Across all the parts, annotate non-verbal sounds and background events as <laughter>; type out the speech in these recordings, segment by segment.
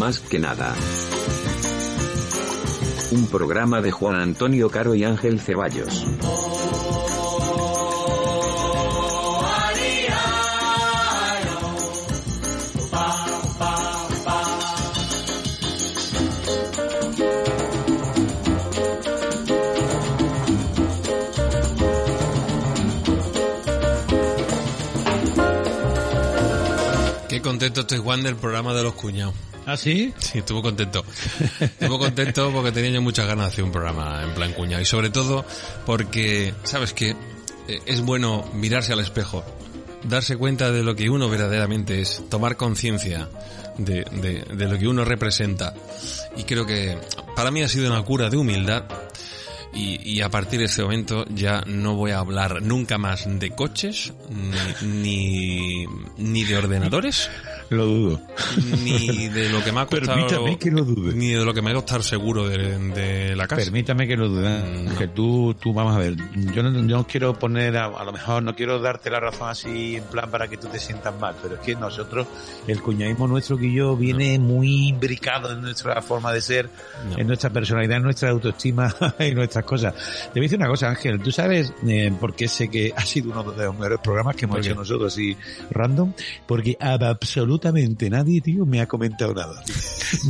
Más que nada. Un programa de Juan Antonio Caro y Ángel Ceballos. Qué contento estoy Juan del programa de los cuñados. ¿Ah, sí? Sí, estuvo contento. Estuvo contento porque tenía yo muchas ganas de hacer un programa en plan cuñado. Y sobre todo porque, ¿sabes qué? Eh, Es bueno mirarse al espejo, darse cuenta de lo que uno verdaderamente es, tomar conciencia de, de, de lo que uno representa. Y creo que para mí ha sido una cura de humildad. Y, y a partir de ese momento ya no voy a hablar nunca más de coches, ni, ni, ni de ordenadores, Lo dudo. ni de lo que me ha <laughs> costado Permítame que lo dude. ni de lo que me va a costar seguro de, de la casa Permítame que lo dude. Mm, Que tú, tú, vamos a ver. Yo no, yo no quiero poner, a, a lo mejor no quiero darte la razón así en plan para que tú te sientas mal, pero es que nosotros, el cuñadismo nuestro que yo viene muy imbricado en nuestra forma de ser, No. en nuestra personalidad, en nuestra autoestima <laughs> y nuestras cosas. Te voy a decir una cosa, Ángel. Tú sabes eh, por qué sé que ha sido uno de los mejores programas que hemos ¿Por hecho nosotros así random, porque a- absolutamente nadie, tío, me ha comentado nada.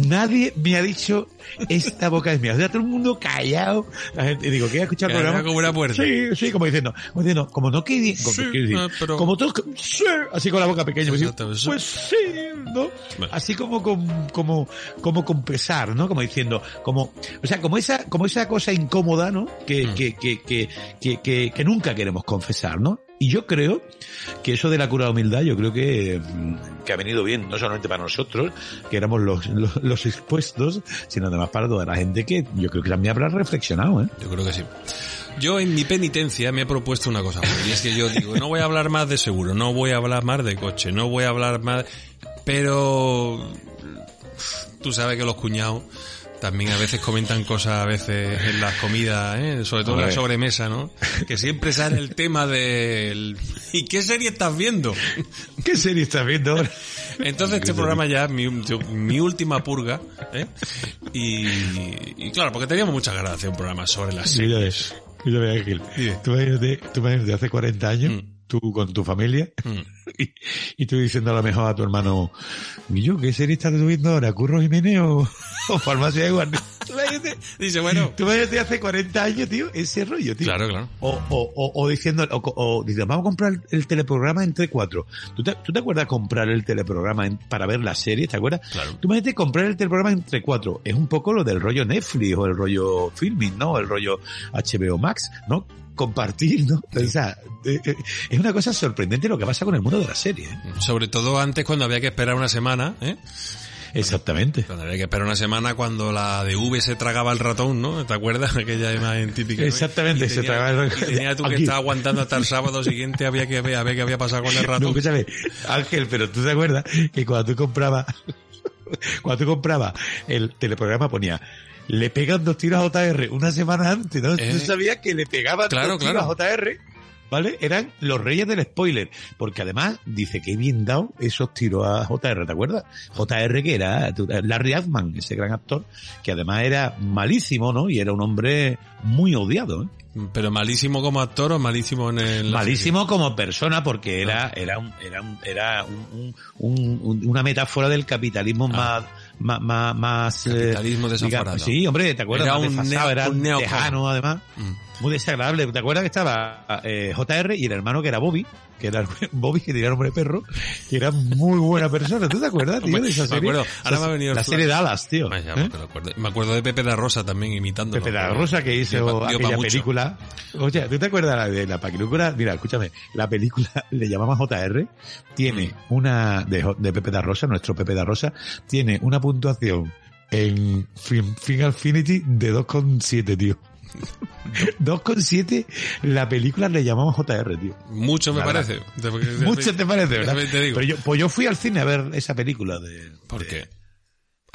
Nadie me ha dicho esta boca es mía. O sea, todo el mundo callado. La gente, digo, ¿quieres escuchar el Callado programa? como una puerta. Sí, sí, como diciendo, como diciendo, como no quiere, como, Sí, decir, ah, pero- como todos, sí, así con la boca pequeña, pues, pues sí, ¿no? Bueno. Así como con, como, como con pesar, ¿no? Como diciendo, como, o sea, como esa, como esa cosa incómoda, ¿no? Que, Mm. que, que, que, que, que, que nunca queremos confesar, ¿no? Y yo creo que eso de la cura de humildad, yo creo que, mm, que ha venido bien, no solamente para nosotros, que éramos los, <laughs> los, los expuestos, sino además para toda la gente que yo creo que también habrá reflexionado, ¿eh? Yo creo que sí. Yo en mi penitencia me he propuesto una cosa, y es que yo digo, no voy a hablar más de seguro, no voy a hablar más de coche, no voy a hablar más... Pero tú sabes que los cuñados también a veces comentan cosas a veces en las comidas, ¿eh? sobre todo en la sobremesa, ¿no? Que siempre sale el tema del... ¿Y qué serie estás viendo? <laughs> ¿Qué serie estás viendo ahora? Entonces este programa ya es mi, mi última purga, ¿eh? Y, y claro, porque teníamos muchas ganas de hacer un programa sobre las series. mira, mira, Ángel. Tú tú imagínate hace 40 años, Mm. Tú con tu familia, <laughs> Mm. y, y tú diciendo a lo mejor a tu hermano, ¿y yo qué serie estás viendo ahora? ¿Curro Jiménez o, o Farmacia de Guardia? <laughs> Dice, bueno, tú imagínate hace 40 años, tío, ese rollo, tío. claro, claro. O, o, o, o diciendo, o, o diciendo, vamos a comprar el teleprograma entre cuatro. ¿Tú te, tú te acuerdas comprar el teleprograma en- para ver la serie? ¿Te acuerdas? Claro. Tú imagínate comprar el teleprograma entre cuatro. Es un poco lo del rollo Netflix o el rollo filming, ¿no? El rollo HBO Max, ¿no? Compartir, ¿no? O sea, eh, eh, es una cosa sorprendente lo que pasa con el mundo de la serie. ¿eh? Sobre todo antes cuando había que esperar una semana, ¿eh? Exactamente. Cuando había que esperar una semana cuando la de V se tragaba el ratón, ¿no? ¿Te acuerdas? <laughs> Aquella imagen típica. ¿no? Exactamente, Y se tenía- tragaba el- y tenía tú que estar aguantando hasta el sábado siguiente, había que ver, a ver qué había pasado con el No, ratón. escúchame, Ángel, pero tú te acuerdas que cuando tú comprabas, <laughs> cuando tú comprabas el teleprograma ponía, le pegan dos tiros a JR una semana antes, ¿no? Eh. Tú sabías que le pegaban Claro, dos tiros claro. a JR, ¿vale? Eran los reyes del spoiler, porque además dice que bien dado esos tiros a JR, ¿te acuerdas? JR que era tú- Larry Altman, ese gran actor, que además era malísimo, ¿no? Y era un hombre muy odiado, ¿eh? Pero malísimo como actor o malísimo en el... Malísimo como persona porque era era un, era un- era un- un- un- una metáfora del capitalismo más más más, más, eh, Ah. Capitalismo digamos, sí, hombre, ¿te acuerdas? Era Más un era un tejano además. Mm. Muy desagradable. ¿Te acuerdas que estaba eh, JR y el hermano que era Bobby? Que era <laughs> Bobby, que tenía nombre de perro, que era muy buena persona. ¿Tú te acuerdas, tío, de esa me serie? acuerdo. Ahora me ha venido el La serie Dallas, tío. ¿eh? me, acuerdo. me acuerdo de Pepe da Rosa también imitando. Pepe da Rosa que hizo Dio aquella película. Oye, ¿tú te acuerdas la de la película? Mira, escúchame, la película <laughs> le llamamos JR, tiene Mm. una de, de Pepe da Rosa, nuestro Pepe da Rosa, tiene una puntuación en Fin- Final Affinity de 2,7, tío. 2,7 la película le llamamos JR, tío. Mucho me parece. Mucho te parece, ¿verdad? Te digo. Pero yo, pues yo fui al cine a ver esa película de... ¿Por de- qué?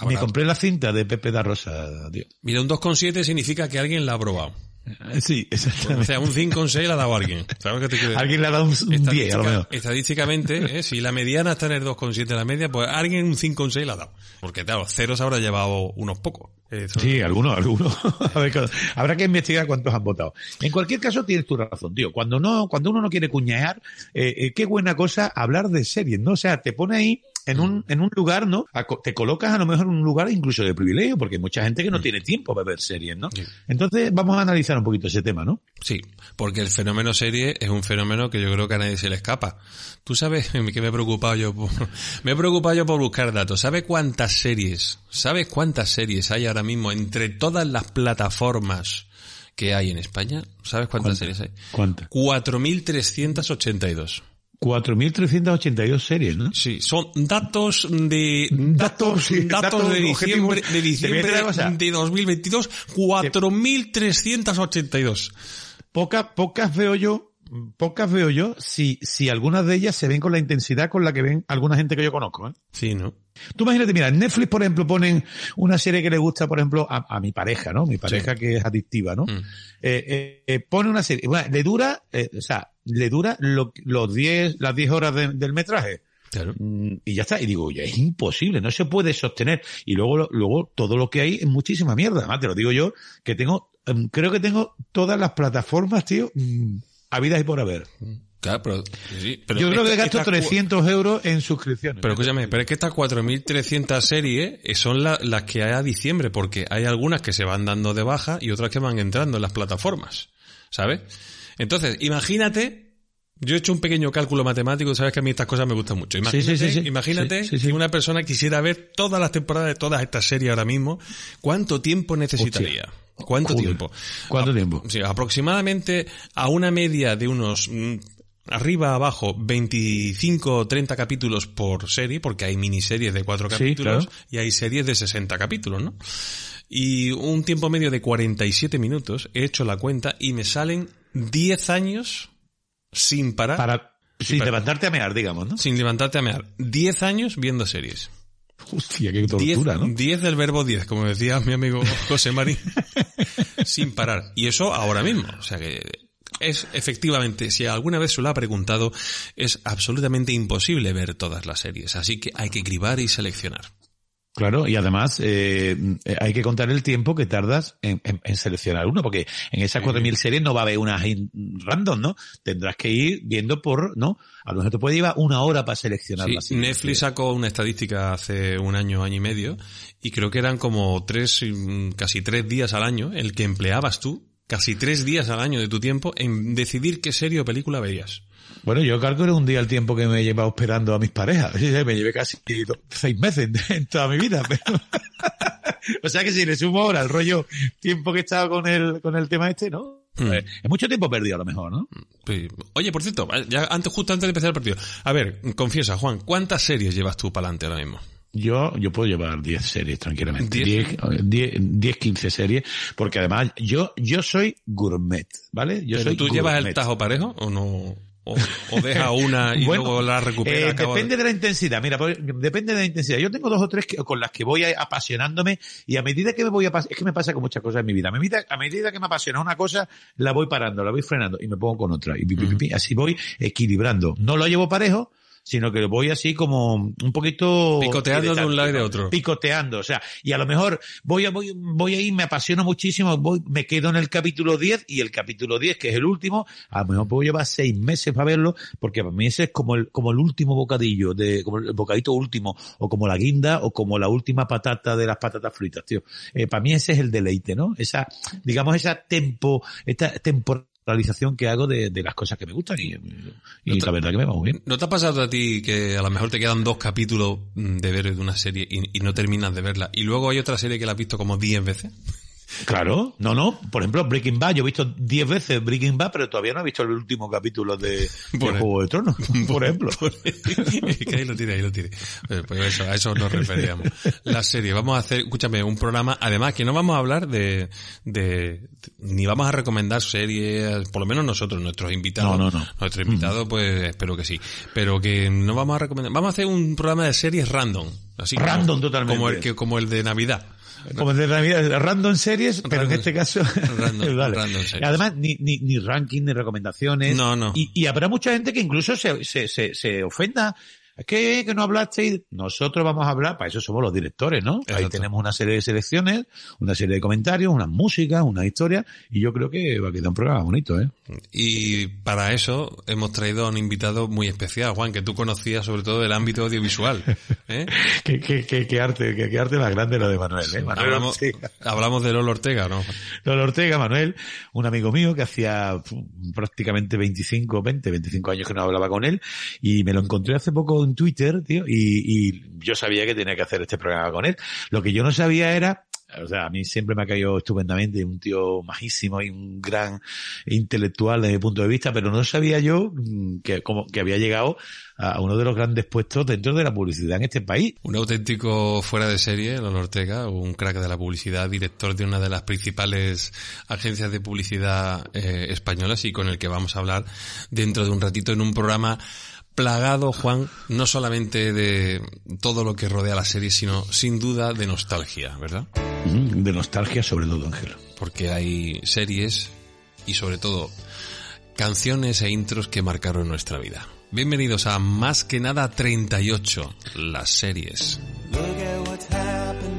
Me compré la cinta de Pepe da Rosa, tío. Mira, un 2,7 significa que alguien la ha probado. Sí, O exactamente. sea, un 5,6 la ha dado alguien. ¿Sabes qué te quiero decir? Alguien le ha dado un, un 10, a lo mejor. estadísticamente, ¿eh? si la mediana está en el 2,7 la media, pues alguien un 5,6 la ha dado. Porque claro, ceros habrá llevado unos pocos. Eso- Sí, algunos, algunos. <laughs> A ver, habrá que investigar cuántos han votado. En cualquier caso, tienes tu razón, tío. Cuando no, cuando uno no quiere cuñear, eh, eh, qué buena cosa hablar de series, ¿no? O sea, te pone ahí en un, en un lugar, ¿no? Te colocas a lo mejor en un lugar incluso de privilegio, porque hay mucha gente que no tiene tiempo para ver series, ¿no? Sí. Entonces, vamos a analizar un poquito ese tema, ¿no? Sí, porque el fenómeno serie es un fenómeno que yo creo que a nadie se le escapa. Tú sabes <laughs> que me he preocupado yo por, <laughs> me he preocupado yo por buscar datos. ¿Sabes cuántas series, sabes cuántas series hay ahora mismo entre todas las plataformas que hay en España? ¿Sabes cuántas series hay? ¿Cuántas? 4.382. 4.382 series, ¿no? Sí, son datos de Datos, sí, datos, datos de objetivos. diciembre de diciembre de 2022, 4.382. Pocas, pocas veo yo, pocas veo yo si, si algunas de ellas se ven con la intensidad con la que ven alguna gente que yo conozco, ¿eh? Sí, ¿no? Tú imagínate, mira, en Netflix, por ejemplo, ponen una serie que le gusta, por ejemplo, a, a mi pareja, ¿no? Mi pareja que es adictiva, ¿no? Mm. Eh, eh, eh, pone una serie, bueno, le dura, eh, o sea, le dura lo- los 10, las 10 horas de- del metraje. Claro. Mm, Y ya está. Y digo, oye, es imposible, no se puede sostener. Y luego, luego todo lo que hay es muchísima mierda. Además, te lo digo yo, que tengo, em, creo que tengo todas las plataformas, tío, mm, habidas y por haber. Claro, pero, sí, pero yo creo que gasto esta cu- 300 euros en suscripciones. Pero escúchame, pero es que estas 4.300 series eh, son la- las que hay a diciembre, porque hay algunas que se van dando de baja y otras que van entrando en las plataformas, ¿sabes? Entonces, imagínate, yo he hecho un pequeño cálculo matemático, sabes que a mí estas cosas me gustan mucho. Sí, Imagínate, sí, sí. que una persona quisiera ver todas las temporadas de todas estas series ahora mismo, ¿cuánto tiempo necesitaría? ¿Cuánto Joder. tiempo? ¿Cuánto A- tiempo? Sí, aproximadamente a una media de unos mm, arriba abajo 25 o 30 capítulos por serie, porque hay miniseries de 4 Sí, capítulos claro. y hay series de 60 capítulos, ¿no? Y un tiempo medio de 47 minutos, he hecho la cuenta y me salen 10 años sin parar, Para, sin levantarte a mear, digamos, ¿no? sin levantarte a mear. 10 años viendo series. Hostia, qué 10, tortura, ¿no? 10 del verbo 10, como decía mi amigo José Marín, <laughs> sin parar. Y eso ahora mismo. O sea que es efectivamente, si alguna vez se lo ha preguntado, es absolutamente imposible ver todas las series. Así que hay que cribar y seleccionar. Claro, y además eh, eh, hay que contar el tiempo que tardas en, en- en seleccionar uno, porque en esas 4.000 series no va a haber unas random, ¿no? Tendrás que ir viendo por, ¿no? A lo mejor te puede llevar una hora para seleccionar Sí. Netflix sacó una estadística hace un año, año y medio, y creo que eran como tres, mm, casi tres días al año el que empleabas tú, casi tres días al año de tu tiempo en decidir qué serie o película veías. Bueno, yo calculo un día el tiempo que me he llevado esperando a mis parejas. Me llevé casi seis meses <laughs> en toda mi vida. pero- <laughs> o sea que si le sumo ahora el rollo tiempo que he estado con el, con el tema este, ¿no? Hmm. Eh, Es mucho tiempo perdido a lo mejor, ¿no? Sí. Oye, por cierto, ya antes, justo antes de empezar el partido. A ver, confiesa, Juan, ¿cuántas series llevas tú para adelante ahora mismo? Yo, yo puedo llevar 10 series tranquilamente. ¿Diez? 10, 10, 10, 15 series. Porque además, yo, yo soy gourmet, ¿vale? Yo ¿Pero soy tú llevas el tajo parejo o no? ¿O, o deja una y Bueno, luego la recupera? eh, de- depende de la intensidad. Mira, depende de la intensidad. Yo tengo dos o tres que- con las que voy apasionándome y a medida que me voy a es que me pasa con muchas cosas en mi vida. A medida, a medida que me apasiona una cosa, la voy parando, la voy frenando y me pongo con otra. Y pi, pi, pi, pi, así voy equilibrando. No lo llevo parejo, sino que voy así como un poquito... Picoteando de un lado y de otro. Picoteando, o sea, y a lo mejor voy a, voy, voy ahí, me apasiona muchísimo, voy, me quedo en el capítulo 10 y el capítulo 10, que es el último, a lo mejor puedo llevar seis meses para verlo, porque para mí ese es como el, como el último bocadillo, de, como el bocadito último, o como la guinda, o como la última patata de las patatas fritas, tío. Eh, para mí ese es el deleite, ¿no? Esa, digamos, esa tempo, esta temporalización que hago de, de las cosas que me gustan y, y la verdad que me va muy bien. ¿No te ha pasado a ti que a lo mejor te quedan dos capítulos mm, de ver de una serie y, y no terminas de verla y luego hay otra serie que la has visto como 10 veces? Claro, no, no. Por ejemplo, Breaking Bad. Yo he visto 10 veces Breaking Bad, pero todavía no he visto el último capítulo de, de <laughs> Por- Juego de Tronos, <laughs> por ejemplo. <laughs> que ahí lo tiene, ahí lo tiene. Eh, Pues eso, a eso nos referíamos. La serie, vamos a hacer, escúchame, un programa, además que no vamos a hablar de, de, ni vamos a recomendar series, por lo menos nosotros, nuestros invitados. No, no, no. Nuestro invitado, pues espero que sí. Pero que no vamos a recomendar, vamos a hacer un programa de series random. Así como- Random totalmente. Como el que, como el de Navidad. Como de Navidad, random series, pero en este caso, <laughs> <laughs> random- vale. random series. Además, ni, ni, ni ranking, ni recomendaciones. No, no. Y, y habrá mucha gente que incluso se, se, se, se ofenda. Es que, que no hablasteis. Nosotros vamos a hablar, para eso somos los directores, ¿no? Ahí tenemos una serie de selecciones, una serie de comentarios, unas músicas, una historia, y yo creo que va a quedar un programa bonito, ¿eh? Y para eso hemos traído a un invitado muy especial, Juan, que tú conocías sobre todo del ámbito audiovisual. <laughs> ¿eh? Qué, qué, qué, qué arte, qué, qué arte más grande lo de Manuel, ¿eh? Manuel Hablamos, Ortega. hablamos de Lolo Ortega, ¿no? Lolo Ortega, Manuel, un amigo mío que hacía prácticamente 25, 20, 25 años que no hablaba con él y me lo encontré hace poco en Twitter, tío, y, y yo sabía que tenía que hacer este programa con él. Lo que yo no sabía era, o sea, a mí siempre me ha caído estupendamente, un tío majísimo y un gran intelectual desde mi punto de vista, pero no sabía yo mm, que, como, que había llegado a uno de los grandes puestos dentro de la publicidad en este país. Un auténtico fuera de serie, Lolo Ortega, un crack de la publicidad, director de una de las principales agencias de publicidad eh, españolas y con el que vamos a hablar dentro de un ratito en un programa plagado, Juan, no solamente de todo lo que rodea la serie, sino sin duda de nostalgia, ¿verdad? Mm, De nostalgia sobre todo, Ángel. Porque hay series y sobre todo canciones e intros que marcaron nuestra vida. Bienvenidos a Más que nada 38, las series. Look at what's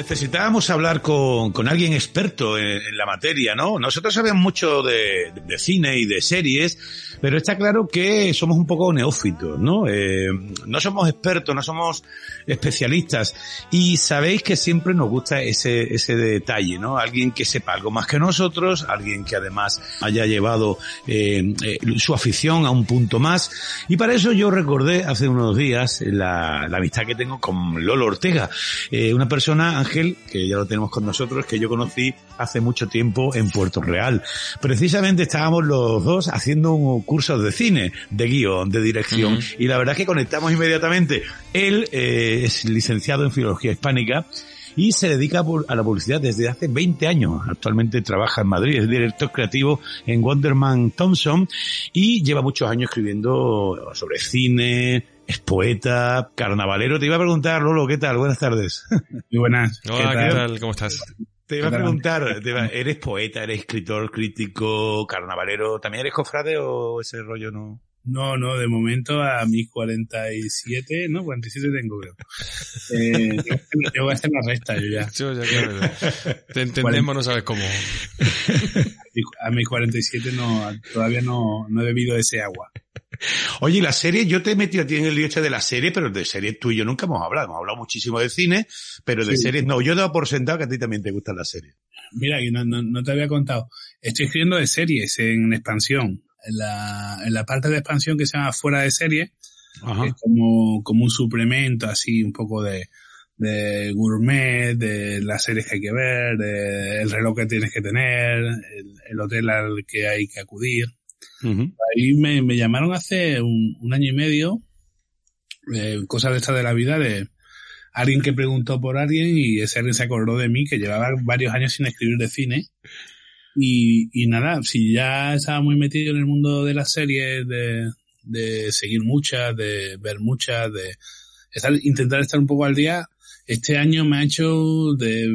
Necesitábamos hablar con, con alguien experto en, la materia, ¿no? Nosotros sabemos mucho de, de cine y de series, pero está claro que somos un poco neófitos, ¿no? Eh, no somos expertos, no somos especialistas y sabéis que siempre nos gusta ese, ese detalle, ¿no? Alguien que sepa algo más que nosotros, alguien que además haya llevado eh, eh, su afición a un punto más y para eso yo recordé hace unos días la, la amistad que tengo con Lolo Ortega, una persona, Ángel, que ya lo tenemos con nosotros, que yo conocí hace mucho tiempo en Puerto Real. Precisamente estábamos los dos haciendo un curso de cine, de guion, de dirección, y la verdad es que conectamos inmediatamente. Él eh, es licenciado en Filología Hispánica y se dedica a la publicidad desde hace 20 años. Actualmente trabaja en Madrid, es director creativo en Wonderman Thompson y lleva muchos años escribiendo sobre cine, es poeta, carnavalero. Te iba a preguntar, Lolo, ¿qué tal? Buenas tardes. Muy buenas. Hola, ¿qué tal? ¿Cómo estás? Te iba a preguntar, te iba- ¿eres poeta, eres escritor, crítico, carnavalero? ¿También eres cofrade o ese rollo no? No, no, de momento a mis 47, no, 47 tengo, creo. <laughs> Eh, yo- yo voy a hacer la resta, yo ya. Yo ya claro, <laughs> Te entendemos, no sabes cómo. <laughs> A mis 47 no, todavía no, no he bebido ese agua. Oye, y la serie, yo te he metido a ti en el este de la serie, pero de series tú y yo nunca hemos hablado. Hemos hablado muchísimo de cine, pero de Sí. series no. Yo he dado por sentado que a ti también te gustan las series. Mira, que no, no, no te había contado. Estoy escribiendo de series en expansión. En la, en la parte de expansión que se llama fuera de serie, Ajá. Es como, como un suplemento así, un poco de, de gourmet, de las series que hay que ver, de el reloj que tienes que tener, el, el hotel al que hay que acudir. Ahí me, llamaron hace un, un año y medio, eh, cosas de estas de la vida, de alguien que preguntó por alguien y ese alguien se acordó de mí, que llevaba varios años sin escribir de cine. Y, y nada, si ya estaba muy metido en el mundo de las series, de, de seguir muchas, de ver muchas, de estar, intentar estar un poco al día, este año me ha hecho de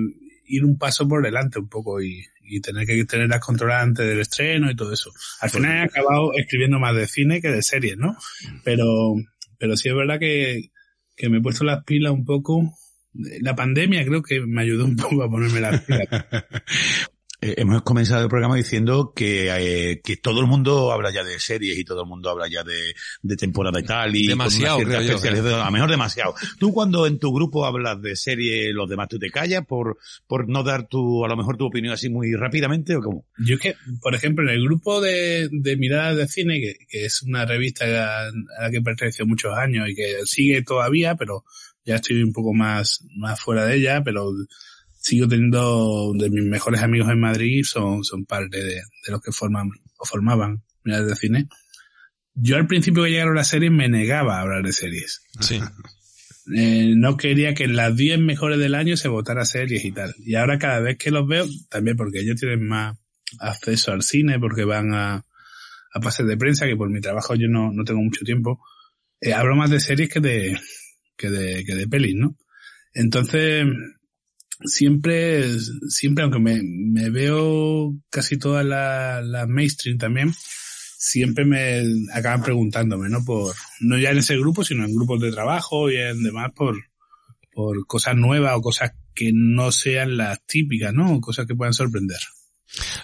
ir un paso por delante un poco y, y tener que tenerlas controladas antes del estreno y todo eso. Al final he acabado escribiendo más de cine que de series, ¿no? Pero, pero sí es verdad que, que me he puesto las pilas un poco. La pandemia creo que me ayudó un poco a ponerme las pilas. <laughs> Eh, hemos comenzado el programa diciendo que, eh, que todo el mundo habla ya de series y todo el mundo habla ya de, de temporada y tal. Y Demasiado, creo yo, especialización. A lo mejor demasiado. Tú cuando en tu grupo hablas de serie, los demás tú te callas por, por no dar tu, a lo mejor tu opinión así muy rápidamente o cómo? Yo es que, por ejemplo, en el grupo de, de Miradas de Cine, que, que es una revista a la que perteneció muchos años y que sigue todavía, pero ya estoy un poco más, más fuera de ella, pero sigo teniendo de mis mejores amigos en Madrid, son, son parte de, de los que forman o formaban Miradas de Cine. Yo al principio que llegaron las series me negaba a hablar de series. Sí. <laughs> Eh, no quería que en las 10 mejores del año se votara series y tal. Y ahora cada vez que los veo, también porque ellos tienen más acceso al cine, porque van a, a pases de prensa, que por mi trabajo yo no, no tengo mucho tiempo, eh, hablo más de series que de, que de, que de pelis, ¿no? Entonces, siempre, siempre, aunque me, veo casi todas las las mainstream también, siempre me acaban preguntándome, ¿no? Por, no ya en ese grupo, sino en grupos de trabajo y en demás por, por cosas nuevas o cosas que no sean las típicas, ¿no? Cosas que puedan sorprender.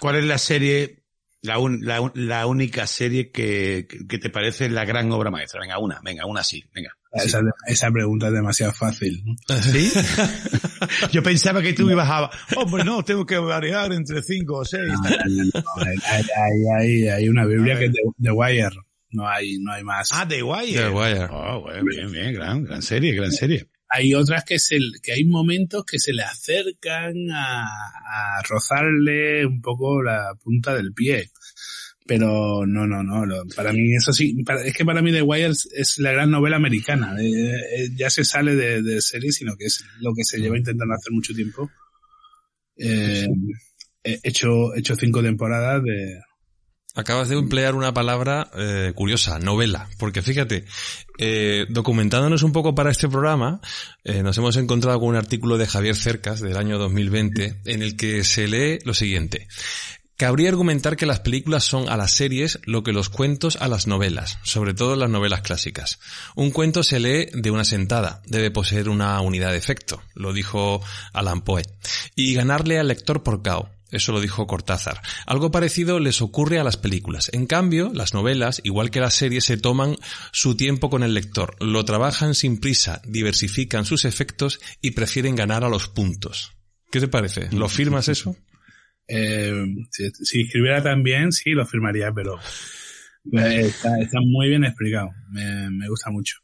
¿Cuál es la serie, la, un- la, la única serie que, que te parece la gran obra maestra? Venga, una, venga, una sí, venga. Esa, esa pregunta es demasiado fácil, ¿no? ¿Sí? <laughs> Yo pensaba que tú ibas a, hombre, no, tengo que variar entre cinco o seis. No, hay, hay, hay, hay una Biblia que es de, de Wire. No hay, no hay más. Ah, The Wire. The Wire. Oh, bueno, bien, bien, gran, gran serie, gran serie. hay otras que se, que hay momentos que se le acercan a, a rozarle un poco la punta del pie. Pero no, no, no. lo- para mí, eso sí, para- es que para mí The Wire es, la gran novela americana. Eh, eh, ya se sale de, de serie, sino que es lo que se lleva intentando hacer mucho tiempo. Eh, he hecho, he hecho cinco temporadas de, Acabas de emplear una palabra eh, curiosa, novela, porque fíjate, eh, documentándonos un poco para este programa, eh, nos hemos encontrado con un artículo de Javier Cercas del año 2020 en el que se lee lo siguiente. Cabría argumentar que las películas son a las series lo que los cuentos a las novelas, sobre todo las novelas clásicas. Un cuento se lee de una sentada, debe poseer una unidad de efecto, lo dijo Alan Poe, y ganarle al lector por cao. Eso lo dijo Cortázar. Algo parecido les ocurre a las películas. En cambio, las novelas, igual que las series, se toman su tiempo con el lector, lo trabajan sin prisa, diversifican sus efectos y prefieren ganar a los puntos. ¿Qué te parece? ¿Lo firmas eso? Eh, si, si escribiera tan bien, sí, lo firmaría, pero eh, está, está muy bien explicado. Me, me gusta mucho.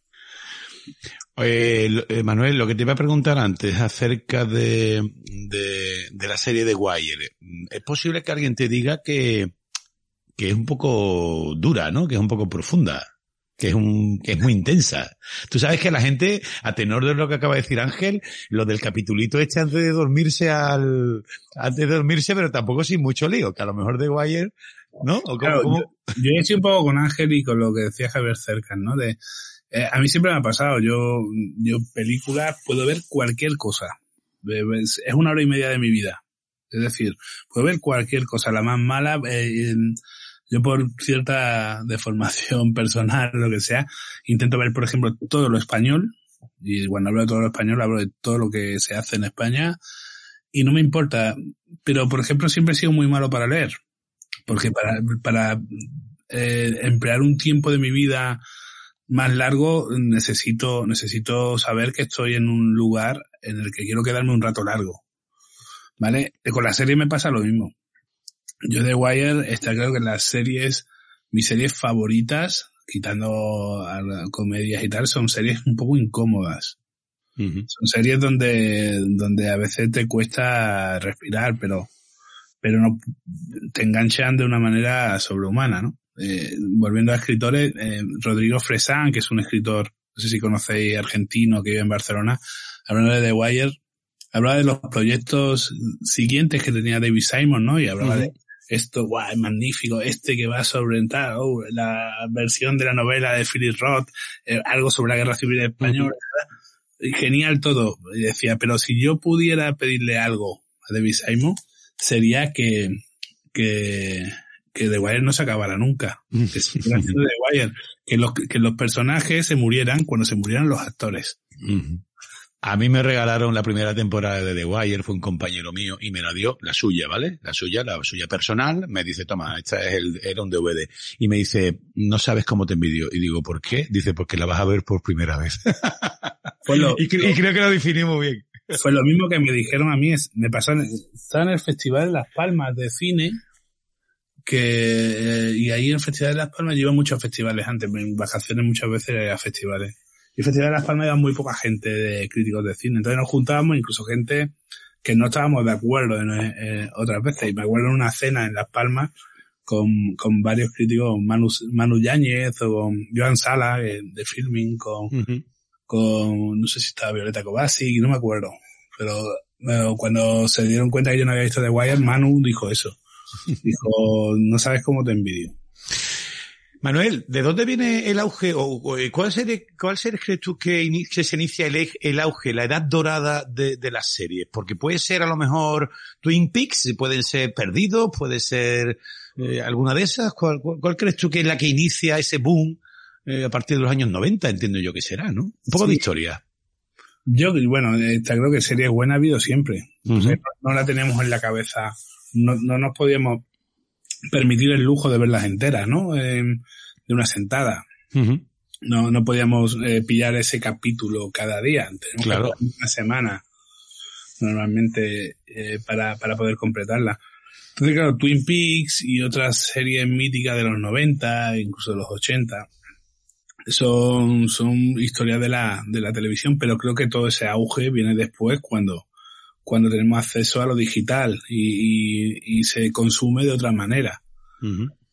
Eh, lo- eh, Manuel, lo que te iba a preguntar antes acerca de, de, de la serie de Wire. Es posible que alguien te diga que, que es un poco dura, ¿no? Que es un poco profunda. Que es un, que es muy intensa. Tú sabes que la gente, a tenor de lo que acaba de decir Ángel, lo del capitulito este antes de dormirse al, antes de dormirse, pero tampoco sin mucho lío, que a lo mejor de Wire, ¿no? ¿O cómo- Claro, cómo? Yo estoy un poco con Ángel y con lo que decía Javier Cercas, ¿no? De, eh, a mí siempre me ha pasado, yo, yo películas puedo ver cualquier cosa. Es una hora y media de mi vida. Es decir, puedo ver cualquier cosa, la más mala, eh, yo por cierta deformación <laughs> personal, lo que sea, intento ver, por ejemplo, todo lo español, y cuando hablo de todo lo español hablo de todo lo que se hace en España, y no me importa, pero por ejemplo siempre he sido muy malo para leer, porque para, para eh, emplear un tiempo de mi vida más largo necesito, necesito saber que estoy en un lugar en el que quiero quedarme un rato largo. ¿Vale? Con la serie me pasa lo mismo. Yo de Wire está claro que las series, mis series favoritas, quitando a comedias y tal, son series un poco incómodas. Son series donde, donde a veces te cuesta respirar, pero, pero no, te enganchan de una manera sobrehumana, ¿no? Eh, volviendo a escritores, eh, Rodrigo Fresán, que es un escritor, no sé si conocéis, argentino, que vive en Barcelona, hablando de The Wire, hablaba de los proyectos siguientes que tenía David Simon, ¿no? Y hablaba de esto, guau, es magnífico, este que va sobre oh, la versión de la novela de Philip Roth, eh, algo sobre la guerra civil española, y genial todo. Y decía, pero si yo pudiera pedirle algo a David Simon, sería que, que, que The Wire no se acabara nunca. Que siguiera siendo The Wire. Que los, que los personajes se murieran cuando se murieran los actores. Ujú. A mí me regalaron la primera temporada de The Wire, fue un compañero mío y me la dio la suya, ¿vale? La suya, la suya personal, me dice, toma, esta es el, era un DVD. Y me dice, no sabes cómo te envidio. Y digo, ¿por qué? Dice, porque la vas a ver por primera vez. <laughs> Lo, y, cre- y creo que lo definimos bien. fue lo mismo que me dijeron a mí. Es, me pasó, en, estaba en el Festival de Las Palmas de Cine, que, y ahí en el Festival de Las Palmas a muchos festivales antes, en vacaciones muchas veces a festivales. Y el Festival de Las Palmas iba muy poca gente de críticos de cine. Entonces nos juntábamos, incluso gente que no estábamos de acuerdo en, eh, otras veces. Y me acuerdo en una cena en Las Palmas con, con varios críticos, Manu, Manu Yáñez o con Joan Sala eh, de Filming, con, con, no sé si estaba Violeta Kovacic, no me acuerdo. Pero eh, cuando se dieron cuenta que yo no había visto The Wire, Manu dijo eso. <laughs> Dijo, no sabes cómo te envidio. Manuel, ¿de dónde viene el auge o, o, eh, cuál serie, cuál serie crees tú que, se inicia el, el auge, la edad dorada de, de las series? Porque puede ser a lo mejor Twin Peaks, pueden ser Perdidos, puede ser eh, alguna de esas. ¿Cuál, cuál, cuál crees tú que es la que inicia ese boom eh, a partir de los años 90? Entiendo yo que será, ¿no? Un poco Sí. de historia. Yo, bueno, está claro que series buenas ha habido siempre. O sea, no la tenemos en la cabeza. No, no nos podíamos permitir el lujo de verlas enteras, ¿no? Eh, de una sentada. No, no podíamos eh, pillar ese capítulo cada día. Tenemos Claro. que una semana normalmente eh, para, para poder completarla. Entonces, claro, Twin Peaks y otras series míticas de los 90, incluso de los 80, son, son historias de la, de la televisión, pero creo que todo ese auge viene después cuando, cuando tenemos acceso a lo digital y, y, y se consume de otra manera.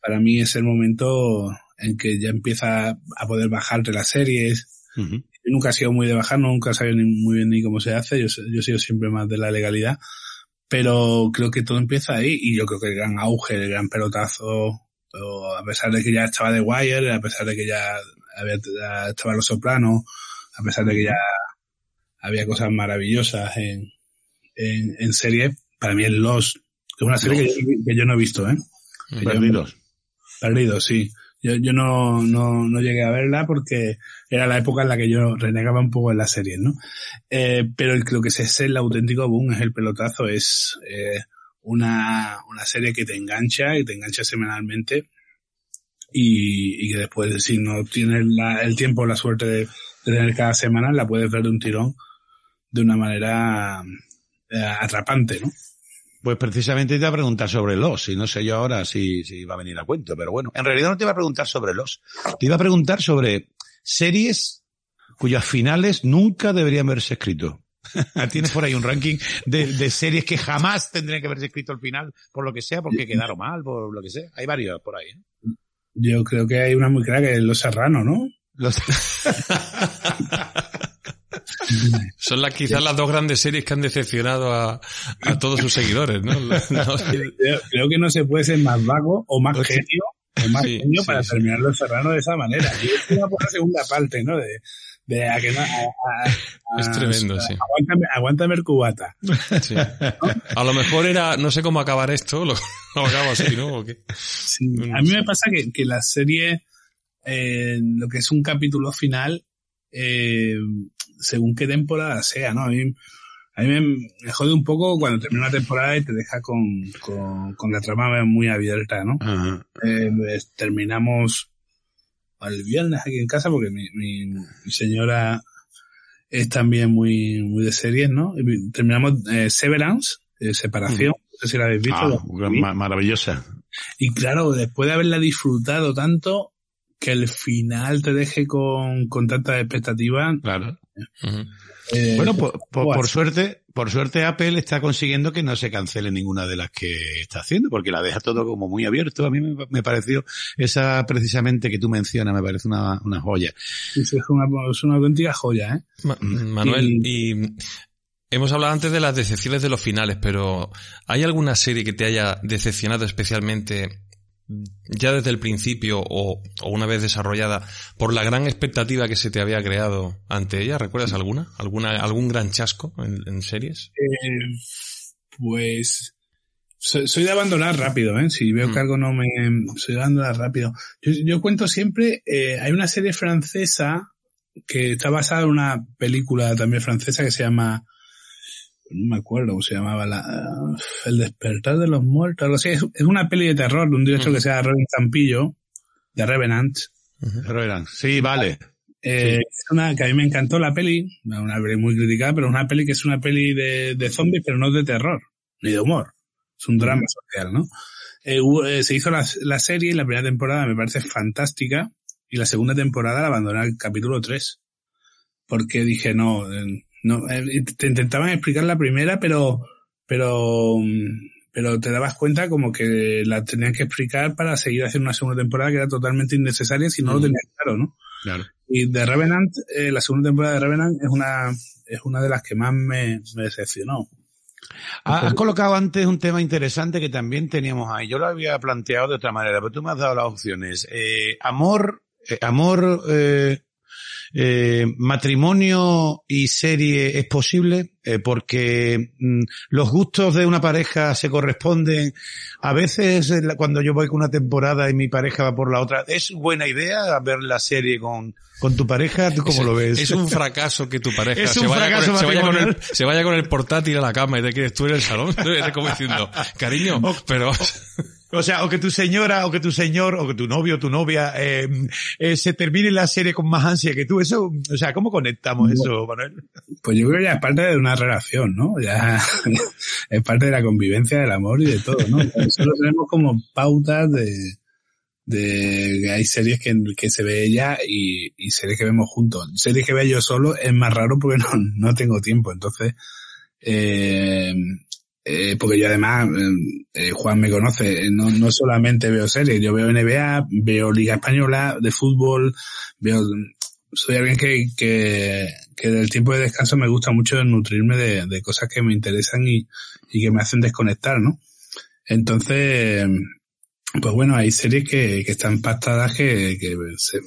Para mí es el momento en que ya empieza a poder bajarte las series. Yo nunca he sido muy de bajar, nunca he sabido ni muy bien ni cómo se hace, yo, he sido siempre más de la legalidad, pero creo que todo empieza ahí y yo creo que el gran auge, el gran pelotazo, a pesar de que ya estaba The Wire, a pesar de que ya, había, ya estaba Los Sopranos, a pesar de que ya había cosas maravillosas en, en, en serie, para mí es Lost, que es una serie que yo, que yo no he visto, ¿eh? Perdidos. Perdido, sí. Yo, yo no, no, no llegué a verla porque era la época en la que yo renegaba un poco en las series, ¿no? Eh, pero el- lo que es, es el auténtico boom, es el pelotazo, es eh, una, una serie que te engancha y te engancha semanalmente y, y que después, si no tienes la- el tiempo o la suerte de, de tener cada semana, la puedes ver de un tirón de una manera atrapante, ¿no? Pues precisamente te iba a preguntar sobre los, y no sé yo ahora si, si va a venir a cuento, pero bueno, en realidad no te iba a preguntar sobre los, te iba a preguntar sobre series cuyas finales nunca deberían haberse escrito. <laughs> Tienes por ahí un ranking de, de series que jamás tendrían que haberse escrito al final, por lo que sea, porque quedaron mal, por lo que sea. Hay varios por ahí. ¿eh? Yo creo que hay una muy clara que es Los Serrano, ¿no? Los- <laughs> <laughs> <laughs> Son las, quizás las dos grandes series que han decepcionado a, a todos sus seguidores, ¿no? <laughs> No, Creo, creo que no se puede ser más vago o más Pues genio, o más Sí, genio sí, para sí. terminar Los Serrano de esa manera. Yo estoy por la segunda parte, ¿no? De, de a que no, a- a- Es tremendo, sí. Aguántame, aguántame el cubata. Sí. A lo mejor era, no sé cómo acabar esto, lo, lo acabo así, ¿no? ¿O qué? Sí. No A mí me pasa que, que la serie, eh, lo que es un capítulo final, eh, según qué temporada sea, ¿no? A mí, a mí me, jode un poco cuando termina una temporada y te deja con, con, con la trama muy abierta, ¿no? Ajá. Eh, pues, terminamos el viernes aquí en casa porque mi, mi, mi señora es también muy, muy de series, ¿no? Terminamos eh, Severance, eh, Separación, no sé si la habéis visto. Ah, la- maravillosa. y claro, después de haberla disfrutado tanto, que el final te deje con, con tanta expectativa. Claro. Eh, Bueno, por, por- suerte, por suerte Apple está consiguiendo que no se cancele ninguna de las que está haciendo, porque la deja todo como muy abierto. A mí me, me pareció esa precisamente que tú mencionas, me parece una, una joya. es una, es una auténtica joya, ¿eh? Ma- Manuel, y hemos hablado antes de las decepciones de los finales, pero ¿hay alguna serie que te haya decepcionado especialmente ya desde el principio o, o una vez desarrollada por la gran expectativa que se te había creado ante ella? ¿Recuerdas alguna? ¿Alguna algún gran chasco en, en series? Eh, pues soy, soy de abandonar rápido, ¿eh? Si veo Mm. que algo no me... Soy de abandonar rápido. Yo, yo cuento siempre, eh, hay una serie francesa que está basada en una película también francesa que se llama... No me acuerdo cómo se llamaba, la, El despertar de los muertos, algo así. Es, es una peli de terror de un director que se llama Robin Campillo, de Revenant. Pero verán, Sí, vale. Eh, Es una que a mí me encantó la peli, una peli muy criticada, pero es una peli que es una peli de, de zombies, pero no de terror, ni de humor. Es un drama social, ¿no? Eh, hubo- eh, se hizo la, la serie y la primera temporada me parece fantástica y la segunda temporada la abandoné al capítulo 3. Porque dije, no, eh, no, eh, te intentaban explicar la primera, pero, pero, mm, pero te dabas cuenta como que la tenían que explicar para seguir haciendo una segunda temporada que era totalmente innecesaria si no lo tenías claro, ¿no? Claro. Y The Revenant, eh, la segunda temporada de Revenant es una, es una de las que más me, me decepcionó. Ha- Has colocado antes un tema interesante que también teníamos ahí. Yo lo había planteado de otra manera, pero tú me has dado las opciones. Eh, amor, eh, amor, eh, eh, matrimonio y serie es posible eh, porque mm, los gustos de una pareja se corresponden. A veces cuando yo voy con una temporada y mi pareja va por la otra, ¿es buena idea ver la serie con, con tu pareja? ¿Tú cómo Es- lo ves? Es un fracaso que tu pareja se, vaya el, se, vaya con el, se vaya con el portátil a la cama y te quedes tú en el salón. <laughs> Es como diciendo, cariño, pero... O sea, o que tu señora, o que tu señor, o que tu novio, o tu novia, eh, eh, se termine la serie con más ansia que tú. Eso, o sea, ¿cómo conectamos eso, Manuel? Pues yo creo que ya es parte de una relación, ¿no? Ya <laughs> es parte de la convivencia, del amor y de todo, ¿no? Nosotros tenemos como pautas de, de que hay series que, que se ve ella y, y series que vemos juntos. Series que veo yo solo es más raro porque no, no tengo tiempo. Entonces, eh, eh, porque yo además, eh, eh, Juan me conoce, eh, no, no solamente veo series, yo veo NBA, veo Liga Española de fútbol, veo, soy alguien que, que, que del tiempo de descanso me gusta mucho nutrirme de, de cosas que me interesan y, y que me hacen desconectar, ¿no? Entonces, pues bueno, hay series que, que están pactadas que, que, se-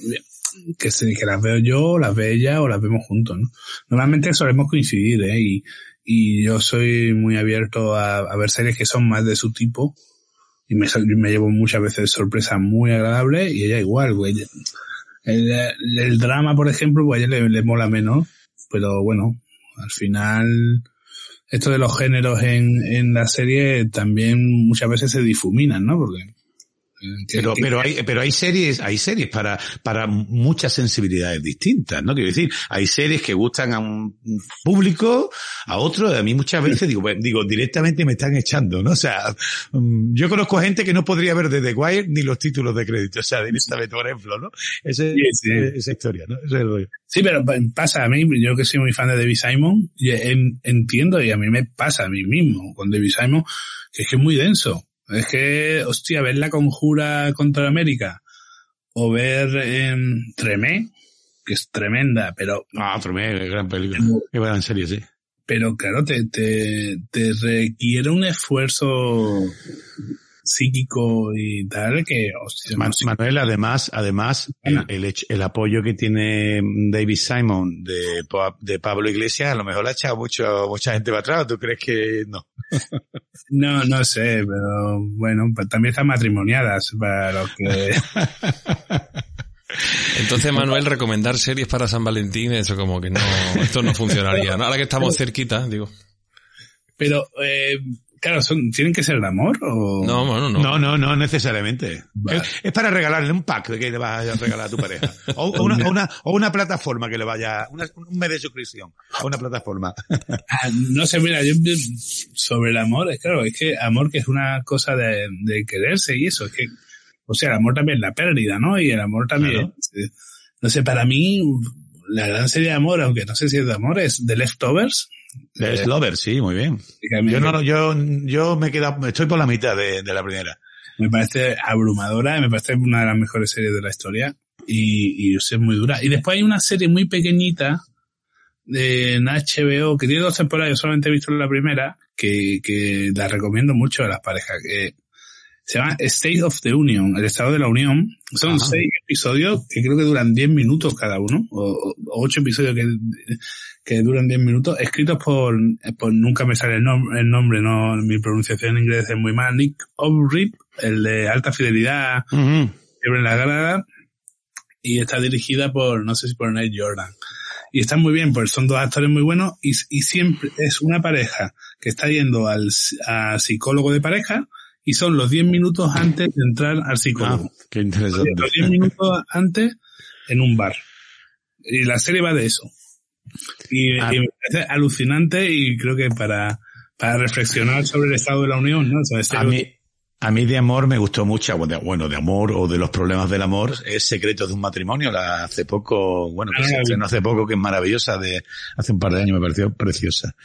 que, se- que las veo yo, las ve ella o las vemos juntos, ¿no? Normalmente solemos coincidir, ¿eh? Y, y yo soy muy abierto a, ver series que son más de su tipo y me, me llevo muchas veces sorpresas muy agradables y ella igual, güey. El, el drama, por ejemplo, pues a ella le, le mola menos, pero bueno, al final esto de los géneros en, en la serie también muchas veces se difuminan, ¿no? Porque que- Pero, que- pero hay, pero hay series, hay series para, para muchas sensibilidades distintas, ¿no? Quiero decir, hay series que gustan a un público, a otro, a mí muchas veces digo, digo, directamente me están echando, ¿no? O sea, mm, yo conozco gente que no podría ver de The Wire ni los títulos de crédito, o sea, directamente, por ejemplo, ¿no? Ese- Sí, sí. Esa historia, ¿no? Es. Sí, pero pa- pasa a mí, yo que soy muy fan de David Simon, entiendo y a mí me pasa a mí mismo con David Simon, que es que es muy denso. Es que, hostia, ver la conjura contra América o ver em, Tremé, que es tremenda, pero, Ah, mes, gran película. Qué buena serie, sí. pero claro, te, te, te requiere un esfuerzo psíquico y tal que, hostia, Ma- no sé. Manuel, además, además, el, el, apoyo que tiene David Simon de, de Pablo Iglesias, a lo mejor ha echado mucho, mucha gente para atrás. ¿Tú crees que no? <laughs> No, no sé, pero bueno, pues también están matrimoniadas para los que... <laughs> Entonces, Manuel, recomendar series para San Valentín, eso como que no, esto no funcionaría. ¿no? Ahora que estamos <laughs> cerquita, digo. Pero, eh, claro, son, ¿tienen que ser de amor o...? No, bueno, no. No, no, no necesariamente. Vale. Es, es para regalarle un pack que le vas a regalar a tu pareja. O, o una, o, una, o una plataforma que le vaya, una- un mes de suscripción a una plataforma. <laughs> Ah, no sé, mira, yo sobre el amor, es claro, es que amor que es una cosa de, de quererse y eso, es que O sea, el amor también es la pérdida, ¿no? Y el amor también, Claro. eh, no sé, para mí, la gran serie de amor, aunque no sé si es de amor, es The Leftovers. Es Lover, sí, muy bien. Yo no, yo, yo me he quedado, estoy por la mitad de, de la primera. me parece abrumadora, me parece una de las mejores series de la historia y, y es muy dura. Y después hay una serie muy pequeñita de en HBO que tiene dos temporadas, yo solamente he visto la primera, que, que la recomiendo mucho a las parejas, que se llama State of the Union, el Estado de la Unión. Son Ajá. seis episodios que creo que duran 10 minutos cada uno, o, ocho episodios que, que duran 10 minutos, escritos por, por nunca me sale el, nom- el nombre, no, mi pronunciación en inglés es muy mal, Nick O'Rip, el de alta fidelidad, Fiebre en la grada, y está dirigida por, no sé si por Nate Jordan. Y están muy bien, pues son dos actores muy buenos y, y siempre es una pareja que está yendo al a psicólogo de pareja y son los 10 minutos antes de entrar al Ah, psicólogo. qué interesante. Los 10 minutos antes en un bar. Y la serie va de eso. Y, Ah. y me parece alucinante y creo que para, para reflexionar sobre el estado de la Unión, ¿no? O sea, es A algo- mí, a mí de amor me gustó mucho, bueno, de- amor o de los problemas del amor, es Secretos de un matrimonio, la hace poco, bueno, que Ah, se estrenó hace poco, que es maravillosa, de hace un par de años me pareció preciosa.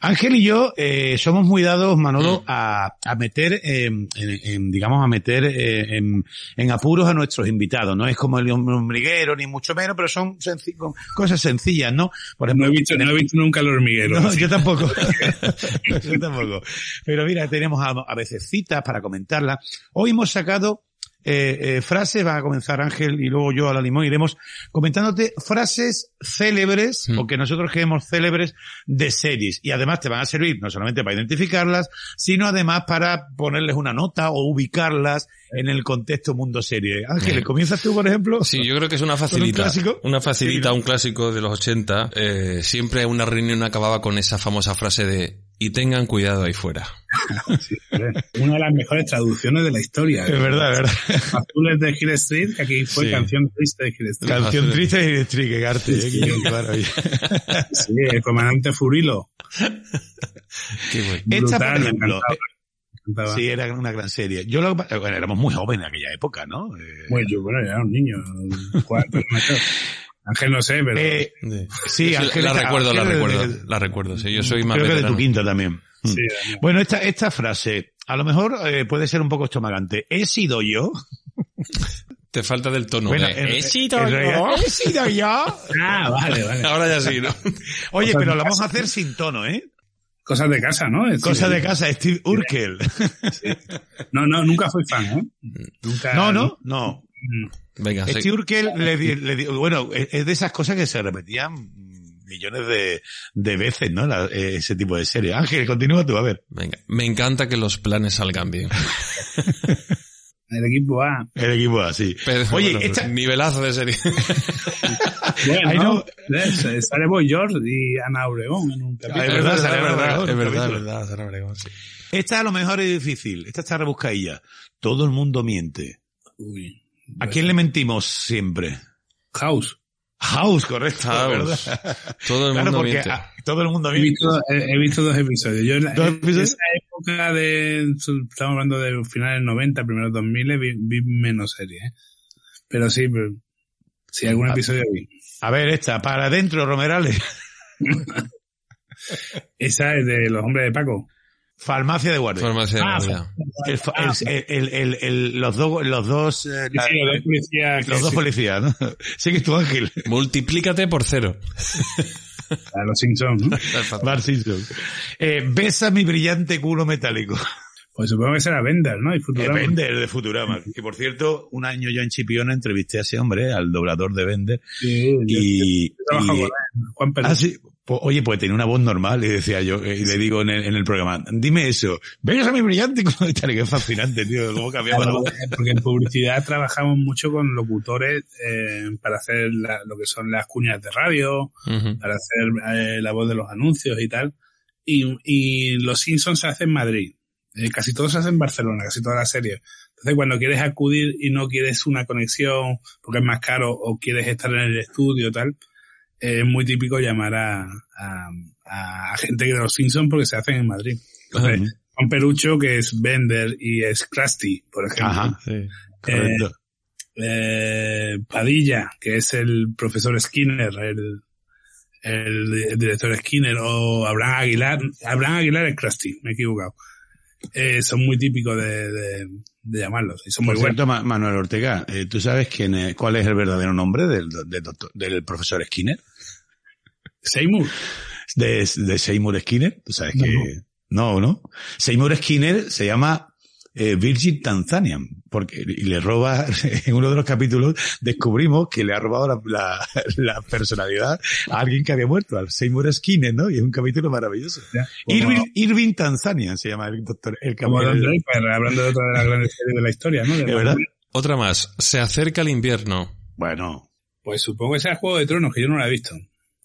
Ángel y yo eh, somos muy dados, Manolo, a, a meter, eh, en, en, digamos, a meter eh, en, en apuros a nuestros invitados. No es como el hormiguero, ni mucho menos, pero son cosas sencillas, ¿no? Por no he visto, no he visto nunca el hormiguero. no, yo tampoco. <laughs> <laughs> yo tampoco. Pero mira, tenemos a, a veces citas para comentarlas. Hoy hemos sacado eh, eh, frases, va a comenzar Ángel y luego yo a la limón iremos comentándote frases célebres Mm. o que nosotros creemos célebres de series. Y además te van a servir no solamente para identificarlas, sino además para ponerles una nota o ubicarlas en el contexto mundo serie. Ángel. ¿comienzas tú, por ejemplo? Sí, yo creo que es una ¿Con un facilita. clásico? Una facilita, Sí. un clásico de los 80. Eh, siempre una reunión acababa con esa famosa frase de y tengan cuidado ahí fuera. <laughs> Sí. Una de las mejores traducciones de la historia. Es verdad, es verdad. Azules de Hill Street, que aquí fue Sí. canción triste de Hill Street. Canción triste y triste, qué arte, eh, Sí. qué maravilla. <laughs> Sí, el comandante Furilo. Qué bueno. Esta, por ejemplo, encantaba. Sí, era una gran serie. Yo lo, bueno, éramos muy jóvenes en aquella época, ¿no? Eh, Bueno, yo, bueno, era un niño. Cuatro. Ángel no sé, pero... eh, Sí. sí, Ángel, la recuerdo, la recuerdo, eh, la recuerdo. Sí, yo soy más creo que de tu quinta también. sí, Mm. Bueno, esta, esta frase, a lo mejor eh, puede ser un poco estomagante. ¿He sido yo? <laughs> Te falta del tono. Bueno, de, en- "He sido realidad, yo". ¿He sido yo? Ah, vale, vale. Ahora ya sí, ¿no? <laughs> Oye, Cosas pero lo vamos a hacer sin tono, ¿eh? Cosas de casa, ¿no? Es Cosa decir, de casa, Steve Urkel. No, no, nunca fui fan, ¿eh? Nunca. No, no, no. Mm. Venga, sí. Steve Urkel le, le bueno, es es de esas cosas que se repetían millones de, de veces, ¿no? La- eh, ese tipo de serie. Ángel, continúa tú, a ver. Venga. Me encanta que los planes salgan bien. <laughs> El equipo A. El equipo así. Pero, Oye, bueno, esta, nivelazo de serie. <laughs> Bueno, Sale Boy George y Ana Obregón en un capítulo. Es verdad, sale verdad, es verdad, es verdad, Obregón, sí. esta a lo mejor es difícil. Esta está rebuscadilla. Todo el mundo miente. Uy. ¿A quién le mentimos siempre? House. House, correcto, House. ¿verdad? Todo el Claro, mundo porque miente. a- todo el mundo He miente. visto, he, he visto dos episodios. Yo en, la- ¿Dos en episodios? esa época de, estamos hablando de finales 90, primeros 2000, vi, vi menos series, ¿eh? Pero sí, pero, sí, algún Ah. episodio vi. A ver, esta, para adentro, Romerales. <laughs> Esa es de los hombres de Paco. Farmacia de guardia. Farmacia de Ah, guardia. Ah, el- el- el- el- los dos, los dos, eh, la- Sí, los dos policías. los que dos sí, policías, ¿no? <laughs> Sigue tu ángel. Multiplícate por cero. a los Simpsons, ¿no? Bart Simpson. Eh, besa mi brillante culo metálico. Pues supongo que será Bender, ¿no? Y Eh, Futurama. Bender de Futurama. Que por cierto, un año yo en Chipiona entrevisté a ese hombre, al doblador de Bender. Sí, yo- Y, yo trabajo y- con él, Juan Pérez. Ah, sí. Pues, oye, pues tenía una voz normal y decía yo, eh, y le digo en el, en el programa, dime eso, vengas a mi brillante culo metálico. Es fascinante, tío, cómo cambiaba la Claro, voz. porque en publicidad trabajamos mucho con locutores eh, para hacer la- lo que son las cuñas de radio, para hacer eh, la voz de los anuncios y tal. Y, y los Simpsons se hacen en Madrid. Eh, casi todos se hacen en Barcelona, casi todas las series. Entonces, cuando quieres acudir y no quieres una conexión porque es más caro o quieres estar en el estudio tal, eh, es muy típico llamar a, a, a gente de los Simpsons porque se hacen en Madrid. Entonces, Juan Perucho, que es Bender y es Krusty, por ejemplo. Ajá. Sí. Correcto. eh, Padilla, que es el profesor Skinner, el, el, director Skinner, o Abraham Aguilar. Abraham Aguilar es Krusty, me he equivocado. Eh, son muy típicos de, de, de llamarlos. Y son Por muy cierto, Ma- Manuel Ortega, eh, ¿tú sabes quién es- cuál es el verdadero nombre del, del, doctor- del profesor Skinner? Seymour. De, de Seymour Skinner. ¿Tú sabes que no, no? Seymour Skinner se llama eh, Virgin Tanzanian, porque y le roba, <laughs> en uno de los capítulos descubrimos que le ha robado la, la, la personalidad a alguien que había muerto, al Seymour Skinner, ¿no? Y es un capítulo maravilloso. Ya. Irving, Irving Tanzanian se llama el doctor, el como Don. Draper, hablando de otra de las grandes series de la historia, ¿no? De ¿De verdad? Otra más. Se acerca el invierno. Bueno, Pues supongo que sea el Juego de Tronos, que yo no lo he visto.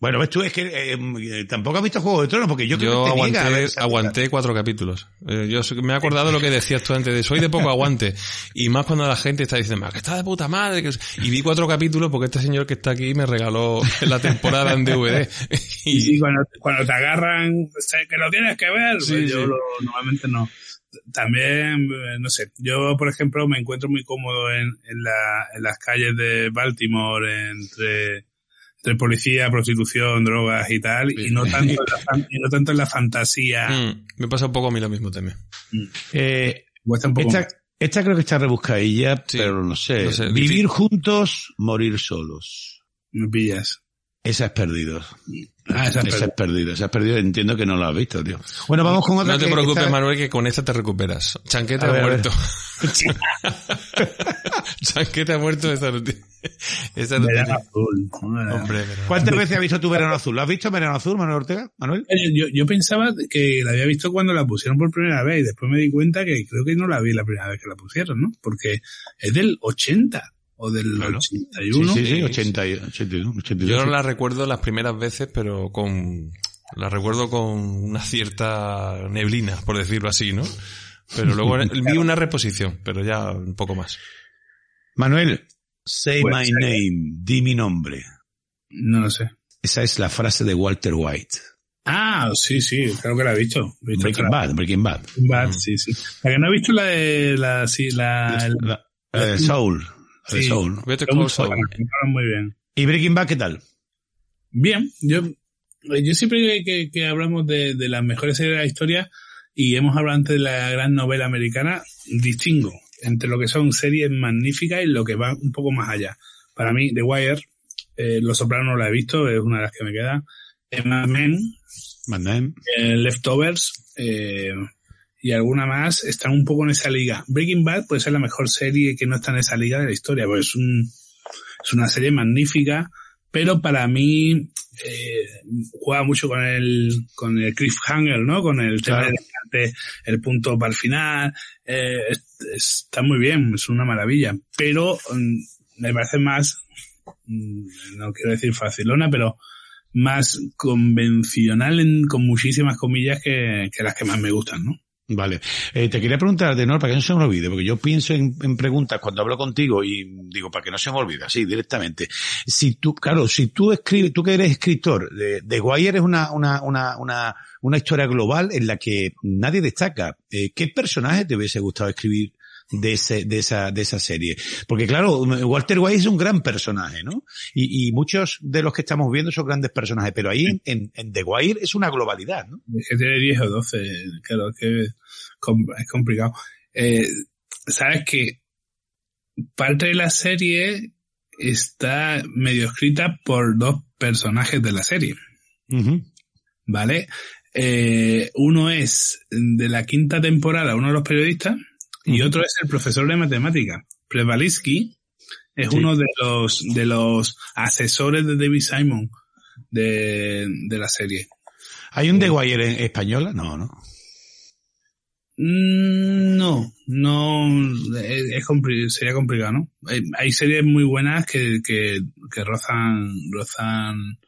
Bueno, ves tú, es que eh, eh, tampoco has visto Juego de Tronos, porque yo creo Yo que te aguanté, a ver aguanté cuatro capítulos. Eh, yo me he acordado lo que decías tú antes de soy de poco aguante. Y más cuando la gente está diciendo, "Ah, que está de puta madre. que es-". Y vi cuatro capítulos porque este señor que está aquí me regaló <laughs> la temporada en DVD. Y <laughs> y sí, cuando, cuando te agarran, sé que lo tienes que ver, pues Sí, yo sí. lo- normalmente no. También, no sé, yo por ejemplo me encuentro muy cómodo en, en, la, en las calles de Baltimore entre, entre policía, prostitución, drogas y tal, y no tanto en la, y no tanto en la fantasía. Mm, me pasa un poco a mí lo mismo también. Eh, un poco esta, creo que está rebuscadilla, Sí. pero no sé. No sé, Vivir difícil. juntos, morir solos. Me pillas. Esa es perdido. Ah, esa es Esa es. Esa es perdido. Entiendo que no la has visto, tío. Bueno, vamos con otra. No te que preocupes, esta- Manuel, que con esta te recuperas. Chanquete ha muerto. <laughs> Chanquete ha muerto esta no tiene- esta no Verano tiene- azul. Hombre, ¿Cuántas veces has visto tu verano azul? ¿Lo has visto verano azul, Manuel Ortega? ¿Manuel? Yo pensaba que la había visto cuando la pusieron por primera vez y después me di cuenta que creo que no la vi la primera vez que la pusieron, ¿no? Porque es del 80 o del Claro. 81. Sí, sí, sí, 80 y, 81, 82. Yo no la recuerdo las primeras veces, pero con la recuerdo con una cierta neblina, por decirlo así, ¿no? Pero luego <laughs> vi una reposición, pero ya un poco más. Manuel, say Pues, my sí. name, di mi nombre. No lo sé. Esa es la frase de Walter White. Ah, sí, sí, creo que la he visto. He visto Breaking la- Bad, Breaking Bad. Bad, sí, sí. La que no he visto la de la, sí, la, La, la de Soul. Sí. Soul. Better Call Saul. muy bien. ¿Y Breaking Bad qué tal? Bien, yo, yo siempre que, que hablamos de, de las mejores series de la historia y hemos hablado antes de la gran novela americana, distingo entre lo que son series magníficas y lo que va un poco más allá. Para mí, The Wire, eh, Los Sopranos no la he visto, es una de las que me queda. Emma Men, Mad Men. eh, Leftovers eh, y alguna más están un poco en esa liga. Breaking Bad puede ser la mejor serie que no está en esa liga de la historia, porque es, un, es una serie magnífica, pero para mí eh, juega mucho con el con el cliffhanger, ¿no? Con el tema Claro. de el punto para el final. Eh, es- está muy bien, es una maravilla, pero mm, me parece más, mm, no quiero decir facilona, pero más convencional en, con muchísimas comillas que, que las que más me gustan, ¿no? Vale. Eh, te quería preguntar, de nuevo, para que no se me olvide, porque yo pienso en, preguntas cuando hablo contigo y digo, para que no se me olvide, así, directamente. Si tú, claro, si tú escribes, tú que eres escritor, de, de Wire es una, una, una, una, una historia global en la que nadie destaca. Eh, ¿Qué personaje te hubiese gustado escribir de ese, de esa, de esa serie? Porque claro, Walter White es un gran personaje, ¿no? Y, y muchos de los que estamos viendo son grandes personajes, pero ahí en, en, en The Wire es una globalidad, ¿no? Es que tiene 10 o 12, claro, es que es complicado. Eh, Sabes que parte de la serie está medio escrita por dos personajes de la serie. ¿vale? Eh, uno es de la quinta temporada, uno de los periodistas, y otro es el profesor de matemática. Prevalinsky es Sí. uno de los, de los asesores de David Simon de, de la serie. ¿Hay un The Wire en española? No, no. Mm, No, no, es, sería complicado, ¿no? Hay, hay series muy buenas que, que, que rozan, rozan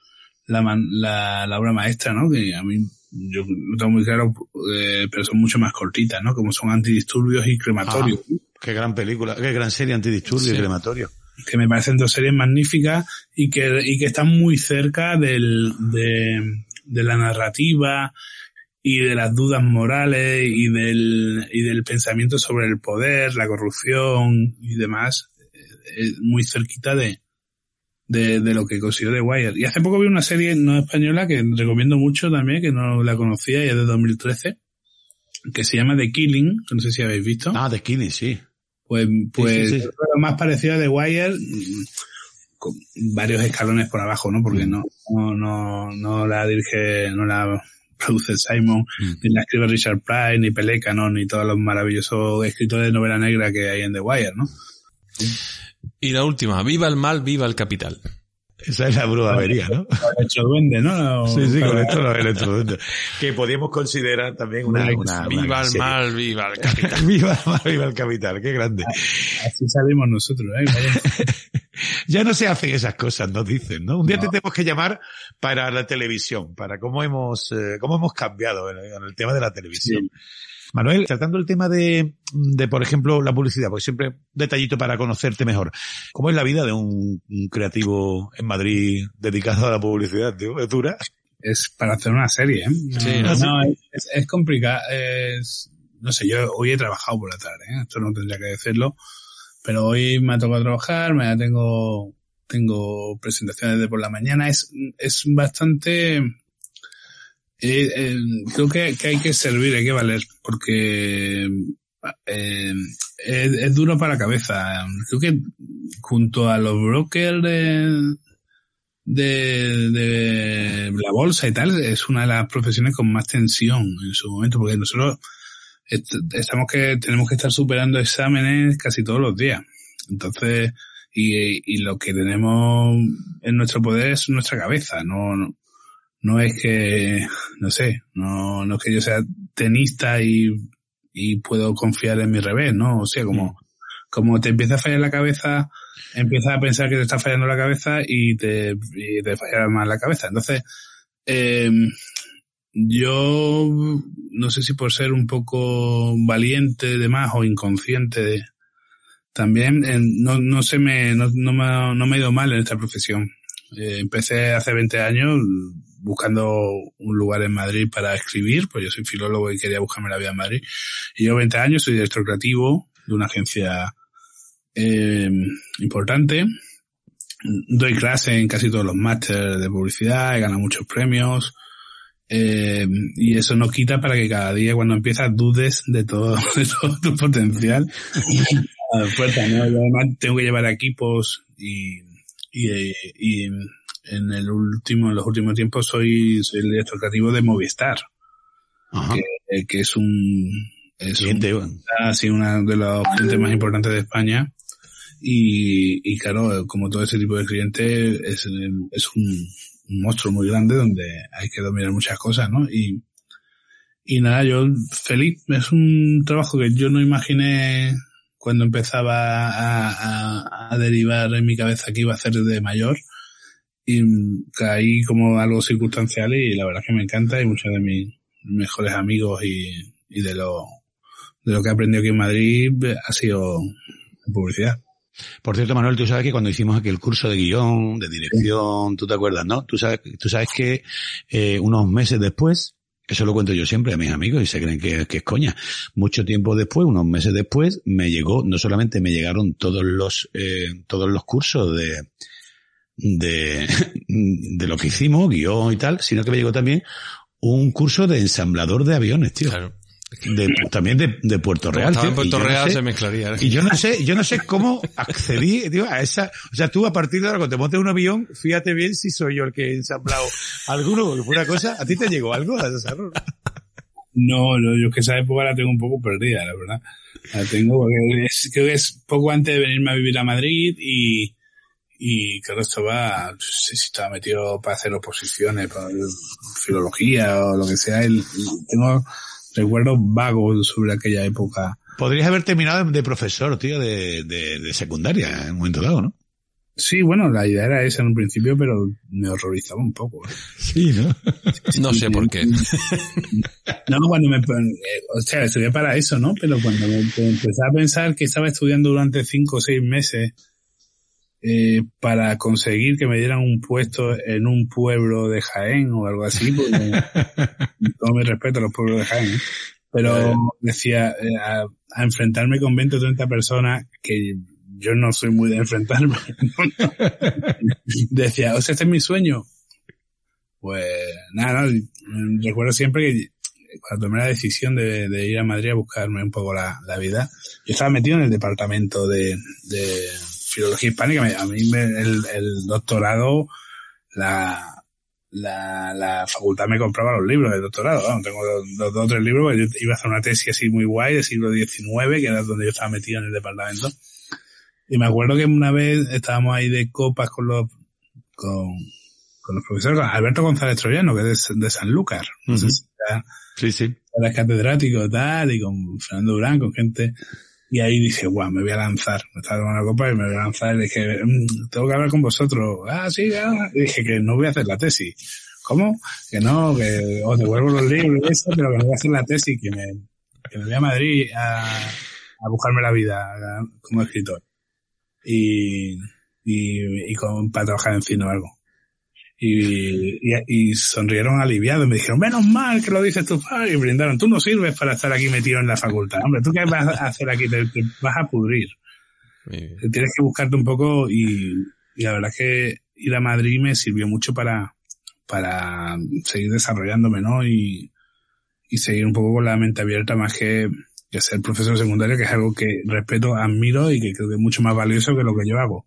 la, man- la, la obra maestra, ¿no? Que a mí, yo lo tengo muy claro, eh, pero son mucho más cortitas, ¿no? Como son antidisturbios y crematorios. Qué gran película, qué gran serie antidisturbio y Sí. crematorio. que me parecen dos series magníficas y que, y que están muy cerca del, de, de la narrativa y de las dudas morales y del, y del pensamiento sobre el poder, la corrupción y demás, eh, eh, muy cerquita de, de, de lo que consiguió The Wire. Y hace poco vi una serie no española que recomiendo mucho también, que no la conocía y es de 2013, que se llama The Killing, no sé si habéis visto. Ah, de Skinny, sí. Pues, pues sí, sí. lo más parecido a The Wire, mm, con varios escalones por abajo, ¿no? Porque no, no, no, no la dirige, no la produce Simon, ni la escribe Richard Price, ni Peleca, ¿no? Ni todos los maravillosos escritores de novela negra que hay en The Wire, ¿no? Y la última, viva el mal, viva el capital. Esa es la brujería, ¿no? El hecho duende, ¿no? Sí, sí, con esto lo electroduende. Que podríamos considerar también una... una Viva una el serie. mal, viva el capital. <laughs> viva el mal, viva el capital, qué grande. Así salimos nosotros, ¿eh? <laughs> Ya no se hacen esas cosas, nos dicen, ¿no? Un día te tenemos que llamar para la televisión, para cómo hemos, eh, cómo hemos cambiado en, en el tema de la televisión. Manuel, tratando el tema de, de, por ejemplo, la publicidad, porque siempre un detallito para conocerte mejor. ¿Cómo es la vida de un, un creativo en Madrid dedicado a la publicidad, tío? ¿Es dura? es para hacer una serie, ¿eh? No, Sí, ¿no? no, es, es complicado. Es, no sé, yo hoy he trabajado por la tarde, ¿eh? Esto no tendría que decirlo. Pero hoy me ha tocado trabajar, me tengo, tengo presentaciones de por la mañana. Es, es bastante, eh, creo que, que hay que servir, hay que valer, porque eh, es, duro para la cabeza. Creo que junto a los brokers de, de, la bolsa y tal, es una de las profesiones con más tensión en su momento, porque nosotros est- estamos que, tenemos que estar superando exámenes casi todos los días. Entonces, y, y lo que tenemos en nuestro poder es nuestra cabeza, no, no es que, no sé, no, no es que yo sea tenista y, y puedo confiar en mi revés, ¿no? O sea, como, como te empieza a fallar la cabeza, empiezas a pensar que te está fallando la cabeza y te, y te falla más la cabeza. Entonces, eh, yo no sé si por ser un poco valiente de más o inconsciente de, también eh, no, no se me no, no, me, ha- no me ha ido mal en esta profesión. Eh, empecé hace 20 años buscando un lugar en Madrid para escribir, pues yo soy filólogo y quería buscarme la vida en Madrid. Y yo 20 años soy director creativo de una agencia eh, importante. Doy clase en casi todos los másteres de publicidad, he ganado muchos premios. Eh, y eso no quita para que cada día cuando empiezas dudes de todo, <laughs> de todo tu potencial. A la <laughs> fuerza, ¿no? Yo además tengo que llevar equipos y, y, eh, y en el último, en los últimos tiempos soy, soy el director creativo de Movistar, Ajá. que es un, es un Cliente, bueno. así uno de los clientes más importantes de España. Y, y claro, como todo ese tipo de clientes, es, es un, un monstruo muy grande donde hay que dominar muchas cosas, ¿no? Y, y nada, yo feliz. Es un trabajo que yo no imaginé cuando empezaba a, a, a derivar en mi cabeza que iba a hacer de mayor. Y caí como algo circunstancial y la verdad es que me encanta y muchos de mis mejores amigos y, y de lo, de lo que he aprendido aquí en Madrid eh, ha sido publicidad. Por cierto, Manuel, tú sabes que cuando hicimos aquí el curso de guion, de dirección, tú te acuerdas, ¿no? Tú sabes, tú sabes que eh, unos meses después, eso lo cuento yo siempre a mis amigos y se creen que, que es coña. Mucho tiempo después, unos meses después, me llegó, no solamente me llegaron todos los, eh, todos los cursos de, de, <laughs> de lo que hicimos, guion y tal, sino que me llegó también un curso de ensamblador de aviones, tío. Claro. De, también de, de Puerto Real. En tío, y Puerto yo no Real, sé- se mezclaría. ¿eh? y yo no sé, yo no sé cómo accedí tío, a esa, o sea, tú a partir de ahora cuando te montes un avión, fíjate bien si soy yo el que he ensamblado alguno, porque fue una cosa, ¿a ti te llegó algo? a error? No, no, yo es que esa época la tengo un poco perdida, la verdad. La tengo porque es, creo que es poco antes de venirme a vivir a Madrid y, y claro, estaba, no sé si estaba metido para hacer oposiciones, para filología o lo que sea. El, tengo recuerdos vagos sobre aquella época. Podrías haber terminado de profesor, tío, de, de, de secundaria en un momento dado, ¿no? Sí, bueno, la idea era esa en un principio, pero me horrorizaba un poco. <laughs> Sí, ¿no? <laughs> No sé por qué. <laughs> No, cuando me, eh, o sea, estudié para eso, ¿no? Pero cuando me, empecé a pensar que estaba estudiando durante cinco o seis meses eh, para conseguir que me dieran un puesto en un pueblo de Jaén o algo así, porque <laughs> todo mi respeto a los pueblos de Jaén, pero decía, eh, a, a enfrentarme con 20 o 30 personas que yo no soy muy de enfrentarme. <laughs> decía, o sea, este es mi sueño. Pues nada, no, recuerdo siempre que cuando tomé la decisión de, de ir a Madrid a buscarme un poco la, la vida, yo estaba metido en el departamento de, de filología hispánica. A mí me- el, el doctorado, la, la, la facultad me compraba los libros del doctorado. Tengo dos, o tres libros, yo iba a hacer una tesis así muy guay del siglo XIX, que era donde yo estaba metido en el departamento. Y me acuerdo que una vez estábamos ahí de copas con los, con, con los profesores, con Alberto González Troyano, que es de, de Sanlúcar. No sé si ya- Sí, sí. era catedrático y tal, y con Fernando Durán, con gente. Y ahí dije, guau, me voy a lanzar. Me estaba tomando una copa y me voy a lanzar. Y dije, "Mm, tengo que hablar con vosotros. Ah, sí, ah. Y dije que no voy a hacer la tesis. ¿Cómo? Que no, que os devuelvo los libros y eso, pero que no voy a hacer la tesis, que me, que me voy a Madrid a, a buscarme la vida como escritor. Y, y, y con, para trabajar en cine o algo. Y, y, y sonrieron aliviados. Me dijeron, menos mal que lo dices tú, padre. Y brindaron, tú no sirves para estar aquí metido en la facultad. Hombre, ¿tú qué vas a hacer aquí? Te, te vas a pudrir. Y- Tienes que buscarte un poco y, y la verdad es que ir a Madrid me sirvió mucho para, para seguir desarrollándome, ¿no? Y, y seguir un poco con la mente abierta más que, que ser profesor secundario, que es algo que respeto, admiro y que creo que es mucho más valioso que lo que yo hago.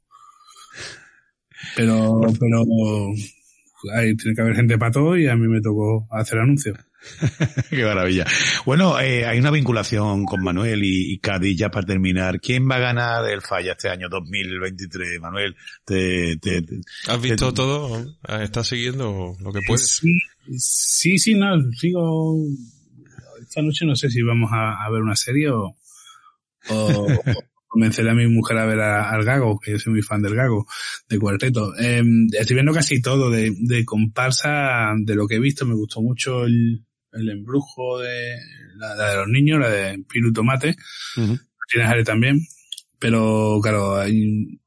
Pero, pero, hay, tiene que haber gente para todo y a mí me tocó hacer anuncios. <laughs> Qué maravilla. Bueno, eh, hay una vinculación con Manuel y, y Cádiz ya para terminar. ¿Quién va a ganar el Falla este año 2023, Manuel? Te, te- te- ¿Has visto todo? ¿Estás siguiendo lo que puedes? Sí, sí, sí, no, sigo. Esta noche no sé si vamos a, a ver una serie o, o <laughs> convenceré a mi mujer a ver a- al Gago, que yo soy muy fan del Gago, de Cuarteto. Eh, estoy viendo casi todo de, de comparsa, de lo que he visto, me gustó mucho el, el embrujo de la, la de los niños, la de y Tomate. Martínez Are también. Pero claro, hay,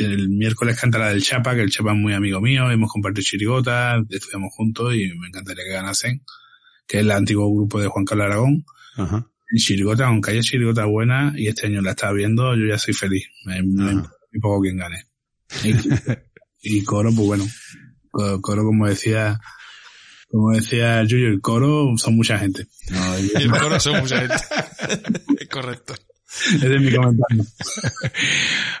el miércoles canta la del Chapa, que el Chapa es muy amigo mío, hemos compartido chirigotas, estudiamos juntos y me encantaría que ganasen, que es el antiguo grupo de Juan Carlos Aragón. Ajá. Y chirigota, aunque haya chirigota buena, y este año la estaba viendo, yo ya soy feliz. Me, poco quien gane. Y, y coro, pues bueno, co- coro como decía, como decía Yuyo, el coro son mucha gente. No, Y el coro son mucha gente. <laughs> Es correcto. <laughs> ese es mi comentario.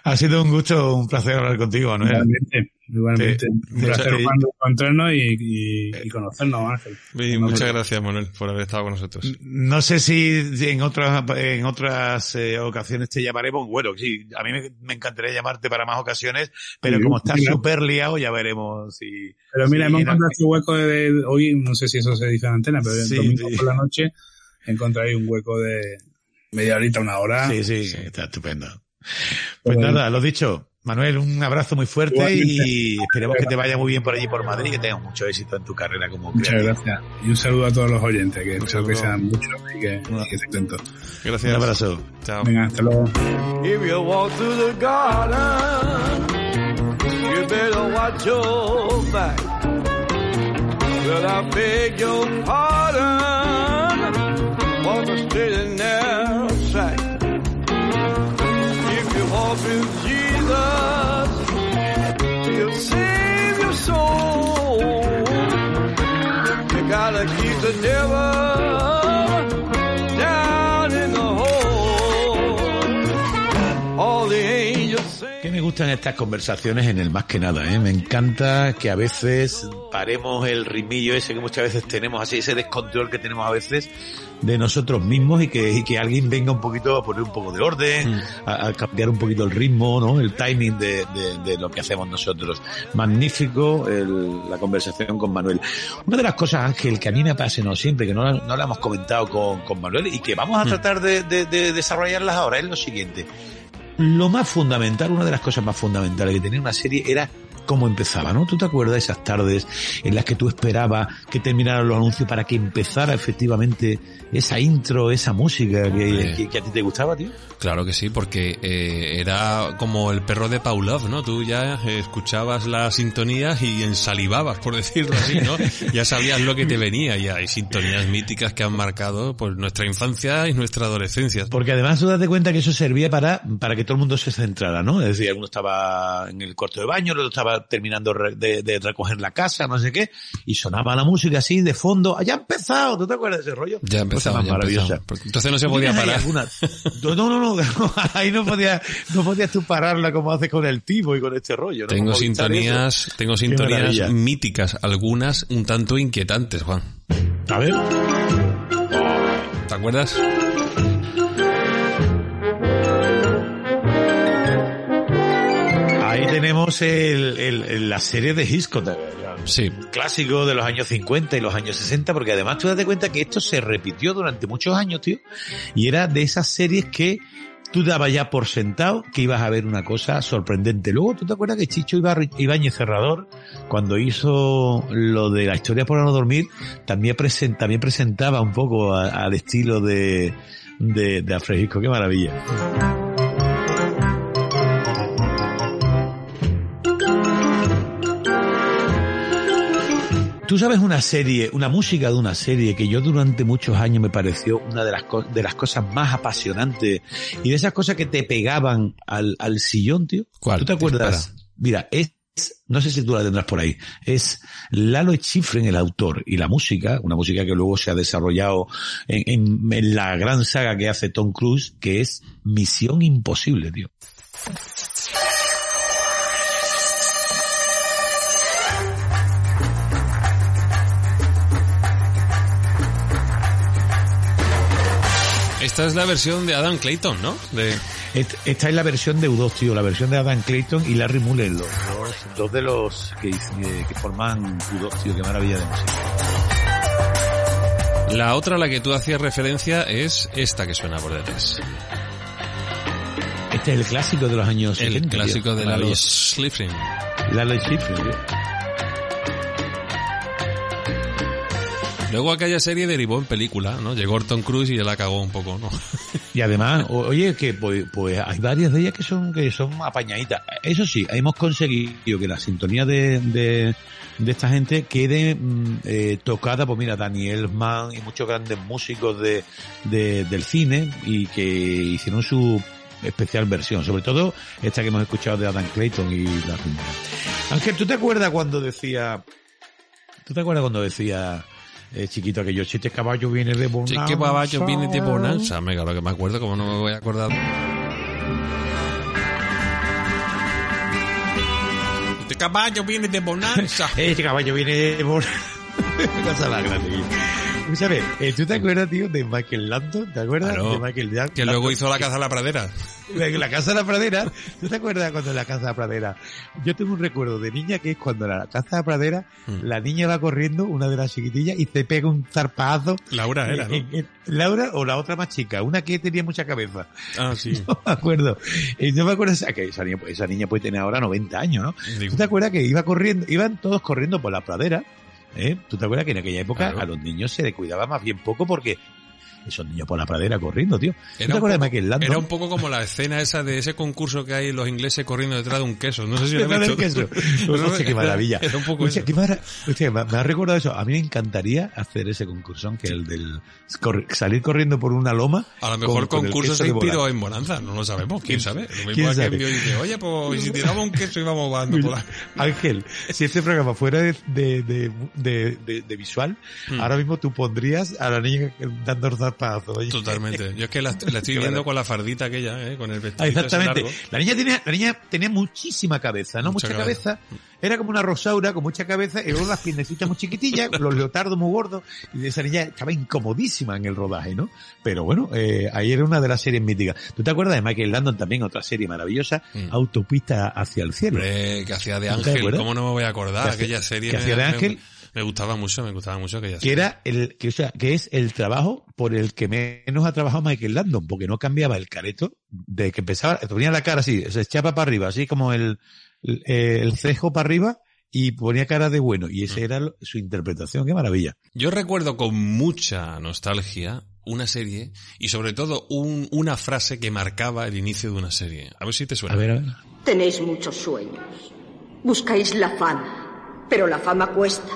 Ha sido un gusto, un placer hablar contigo, Manuel. Igualmente, igualmente. Sí. Un placer encontrarnos y, y, y conocernos, Ángel. Y muchas gracias, Manuel, por haber estado con nosotros. No sé si en otras en otras eh, ocasiones te llamaremos. Bueno, sí, a mí me, me encantaría llamarte para más ocasiones, pero Sí, como estás súper liado, ya veremos si. Pero mira, hemos encontrado este hueco de, de- hoy, no sé si eso se dice en antena, pero el domingo sí. por la noche encontré ahí un hueco de media horita, una hora. Sí, sí, está estupendo. Pues Bueno. nada, lo dicho. Manuel, un abrazo muy fuerte Igualmente. y esperemos que te vaya muy bien por allí por Madrid y que tengas mucho éxito en tu carrera como Muchas creativo. gracias. Y un saludo a todos los oyentes, que espero que sean muchos y que, que estén atentos. Un Gracias. abrazo. Chao. Venga, hasta luego. If you walk with Jesus, he'll save your soul. You gotta keep the devil Que me gustan estas conversaciones en el más que nada, ¿eh? Me encanta que a veces paremos el ritmillo ese que muchas veces tenemos así, ese descontrol que tenemos a veces de nosotros mismos y que, y que alguien venga un poquito a poner un poco de orden, a, a cambiar un poquito el ritmo, ¿no? El timing de, de- de lo que hacemos nosotros. Magnífico el- la conversación con Manuel. Una de las cosas, Ángel, que a mí me apasiona siempre, que no, la- no la hemos comentado con, con Manuel y que vamos a tratar de, de- de desarrollarlas ahora, es lo siguiente. Lo más fundamental, una de las cosas más fundamentales que tenía una serie era cómo empezaba, ¿no? ¿Tú te acuerdas de esas tardes en las que tú esperabas que terminaran los anuncios para que empezara efectivamente esa intro, esa música que, Hombre. que- que a ti te gustaba, tío? Claro que sí, porque eh, era como el perro de Pavlov, ¿no? Tú ya eh, escuchabas la sintonía y ensalivabas, por decirlo así, ¿no? <laughs> ya sabías lo que te venía y hay sintonías míticas que han marcado pues nuestra infancia y nuestra adolescencia. Porque además tú date cuenta que eso servía para, para que todo el mundo se centrara, ¿no? Es decir, alguno estaba en el cuarto de baño, el otro estaba terminando de, de recoger la casa, no sé qué, y sonaba la música así de fondo. ¡Ah, ¡Ya ha empezado! ¿Tú te acuerdas de ese rollo? Ya empezaba, ya maravillosa. Porque Entonces no se ¿Tú podía parar. No, no, no, no, <laughs> ahí no podías, no podías tú pararla como haces con el Tivo y con este rollo, ¿no? Tengo sintonías, tengo sintonías míticas, algunas un tanto inquietantes, Juan. A ver. ¿Te acuerdas? Tenemos el, el- el- la serie de Hitchcock. Sí. clásico de los años 50 y los años 60, porque además tú date cuenta que esto se repitió durante muchos años, tío, y era de esas series que tú dabas ya por sentado que ibas a ver una cosa sorprendente. Luego, ¿tú te acuerdas que Chicho Ibáñez Cerrador, cuando hizo lo de la historia por no dormir, también, presen- también presentaba un poco a- al estilo de, de, de Alfred Hitchcock? ¡Qué maravilla! Tú sabes una serie, una música de una serie que yo durante muchos años me pareció una de las, co- de las cosas más apasionantes y de esas cosas que te pegaban al, al sillón, tío. ¿Cuál? ¿Tú te acuerdas? Mira, es, no sé si tú la tendrás por ahí, es Lalo Schifrin, el autor, y la música, una música que luego se ha desarrollado en, en- en la gran saga que hace Tom Cruise, que es Misión Imposible, tío. Esta es la versión de Adam Clayton, ¿no? De, Esta es la versión de U2, tío, la versión de Adam Clayton y Larry Mullen, los dos, dos de los que, eh, que forman U2, tío, qué maravilla de música. La otra a la que tú hacías referencia es esta que suena por detrás. Este es el clásico de los años El 70, tío, clásico de los Slipstream. Lalo Schifrin, tío. <laughs> Luego aquella serie derivó en película, ¿no? Llegó Tom Cruise y ya la cagó un poco, ¿no? <laughs> Y además, oye, que pues, pues hay varias de ellas que son que son apañaditas. Eso sí, hemos conseguido que la sintonía de, de, de esta gente quede mm, eh, tocada, pues mira, Daniel Mann y muchos grandes músicos de, de- del cine y que hicieron su especial versión, sobre todo esta que hemos escuchado de Adam Clayton y la Ángel, ¿tú te acuerdas cuando decía, tú te acuerdas cuando decía eh, chiquito aquello, siete caballos viene de Bonanza? que baballo viene de Bonanza. Me claro que me acuerdo, como no me voy a acordar. Este caballo viene de Bonanza. <laughs> Este caballo viene por... <laughs> Cosa más grande. Escúchame, eh, ¿tú te acuerdas, tío, de Michael Landon? ¿Te acuerdas Claro. de Michael Landon? Que luego hizo la caza a la pradera. <laughs> La, Casa de la Pradera. ¿Tú te acuerdas cuando la Casa de la Pradera? Yo tengo un recuerdo de niña que es cuando la Casa de la Pradera Mm. la niña va corriendo, una de las chiquitillas, y se pega un zarpazo. Laura era, ¿no? En- en- Laura o la otra más chica, una que tenía mucha cabeza. Ah, sí. <laughs> No me acuerdo. Y no me acuerdo, que esa niña, esa niña puede tener ahora 90 años, ¿no? ¿Tú te acuerdas que iba corriendo, iban todos corriendo por la pradera? ¿Eh? ¿Tú te acuerdas que en aquella época Claro. a los niños se les cuidaba más bien poco porque esos niños por la pradera corriendo, tío? ¿Tú Era te un de poco- Landon? Era un poco como la escena esa de ese concurso que hay los ingleses corriendo detrás de un queso. No sé si lo del visto. queso. <laughs> Hostia, qué maravilla. Era un poco eso. qué mara- me, ha recordado eso. A mí me encantaría hacer ese concurso, que el del salir corriendo por una loma. A lo mejor con- con el concurso queso se de inspiró en Bonanza, no lo sabemos, quién ¿Quién- sabe. Lo mismo quién sabe? dice, oye, pues ¿y si tiramos un queso y vamos volando por la... <laughs> Ángel, si este programa fuera de, de, de, de- de- de visual, Hmm. ahora mismo tú pondrías a la niña dando oye. Totalmente. Yo es que la, la estoy <laughs> viendo con la fardita aquella, ¿eh? con el vestido Ah, exactamente. La niña tenía, la niña tenía muchísima cabeza, ¿no? Mucha Mucha, cabeza. cabeza. Era como una rosaura con mucha cabeza y luego las piernecitas muy chiquitillas, <laughs> los leotardos muy gordos. Y esa niña estaba incomodísima en el rodaje, ¿no? Pero bueno, eh, ahí era una de las series míticas. ¿Tú te acuerdas de Michael Landon también, otra serie maravillosa? Mm. Autopista hacia el cielo. Hombre, que hacía de ¿No te Ángel? ¿cómo no me voy a acordar? Aquella serie que hacía de Ángel. Me, gustaba mucho, me gustaba mucho aquella que serie. era el que o sea que es el trabajo por el que menos ha trabajado Michael Landon porque no cambiaba el careto de que empezaba ponía la cara así se echaba para arriba así como el eh, el cejo para arriba y ponía cara de bueno. Y esa era lo- su interpretación. Qué maravilla. Yo recuerdo con mucha nostalgia una serie y sobre todo un- una frase que marcaba el inicio de una serie. A ver si te suena. A ver, a ver. Tenéis muchos sueños. Buscáis la fama, pero la fama cuesta.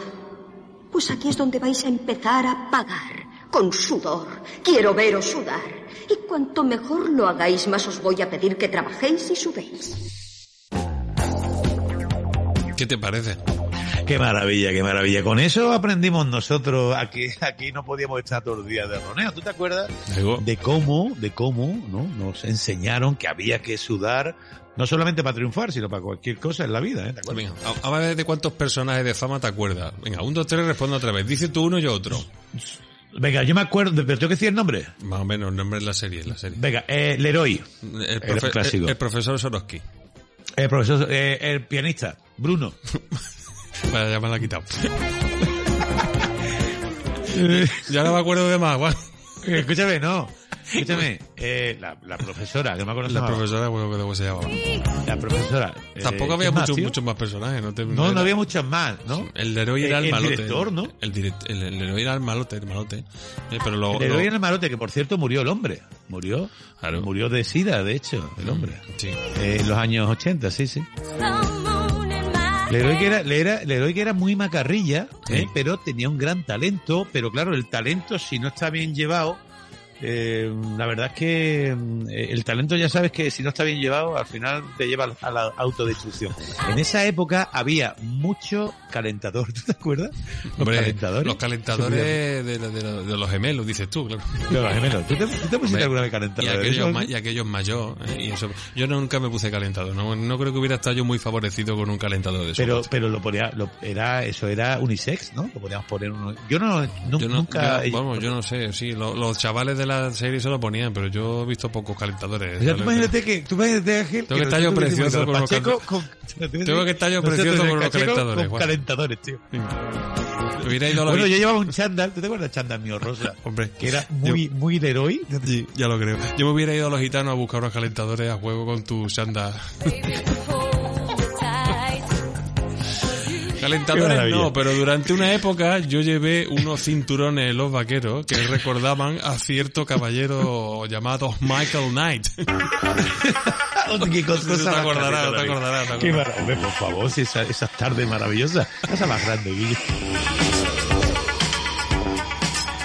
Pues aquí es donde vais a empezar a pagar. Con sudor. Quiero veros sudar. Y cuanto mejor lo hagáis, más os voy a pedir que trabajéis y sudéis. ¿Qué te parece? Qué maravilla, qué maravilla. Con eso aprendimos nosotros. Aquí, aquí no podíamos estar todos los días de roneo. ¿Tú te acuerdas? Digo, de cómo, de cómo, ¿no? Nos enseñaron que había que sudar, no solamente para triunfar, sino para cualquier cosa en la vida, ¿eh? ¿Te acuerdas? Venga, a, a ver de cuántos personajes de fama te acuerdas. Venga, un, dos, tres, responde otra vez. Dice tú uno y yo otro. Venga, yo me acuerdo, pero tengo que decir el nombre. Más o menos, el nombre de la serie, la serie. Venga, eh, Leroy, El, profe- el- el profesor Soroski. el profesor, eh, el pianista, Bruno. <laughs> Vaya, ya me la ha quitado. <laughs> ya no me acuerdo de más, <laughs> Escúchame, no. Escúchame, eh, la, la profesora, que me acuerdo La profesora, bueno, ¿cómo se llamaba? La profesora. eh, Tampoco había ¿quién más, muchos, tío? muchos más personajes, ¿no? Te- No, no era- había muchos más, ¿no? El héroe era El- el, el malote. director, ¿no? El, direct- el, el héroe era el malote, el malote. Eh, pero lo, El héroe lo- en el marote, que por cierto murió el hombre. Murió. Claro. Mm. Murió de sida, de hecho, el hombre. Sí. Eh, en los años 80, sí, sí. Leroy que era, le era, Leroy que era muy macarrilla, Sí. ¿eh? pero tenía un gran talento, pero claro, el talento si no está bien llevado, eh, la verdad es que eh, el talento ya sabes que si no está bien llevado, al final te lleva a la autodestrucción. En esa época había mucho calentador, ¿tú te acuerdas? Los Hombre, calentadores. los calentadores de, de- de- de los gemelos, dices tú, claro. Los gemelos. ¿Tú te, tú te pusiste Hombre, alguna vez Y calentador? de aquellos, ma- y aquellos mayor. eh, y eso. Yo nunca me puse calentador. No, no creo que hubiera estado yo muy favorecido con un calentador de eso. Pero, pero lo ponía, lo, era, eso era unisex, ¿no? Lo podíamos poner uno. Yo no, nu- yo no, nunca. yo- vamos, yo no sé, sí, lo- los chavales de la serie se lo ponían, pero yo he visto pocos calentadores. O sea, tú imagínate que, tú imagínate, Ángel, Tengo que estar yo precioso con los Pacheco cal- con- Tengo que estar yo precioso con los calentadores, Con calentadores, tío. Hubiera ido a los... Bueno, yo llevaba un chándal, ¿tú te acuerdas chándal mío rosa? <laughs> Hombre, Que era muy, muy de héroe. Sí, ya lo creo. Yo me hubiera ido a los gitanos a buscar unos calentadores a juego con tu sanda. Calentadores no, pero durante una época yo llevé unos cinturones los vaqueros que recordaban a cierto caballero llamado Michael Knight. <laughs> Qué cosa No te más acordarás, te acordarás, te Qué maravilla, por favor, si esa, esas tardes maravillosas. Esa más grande, Guille.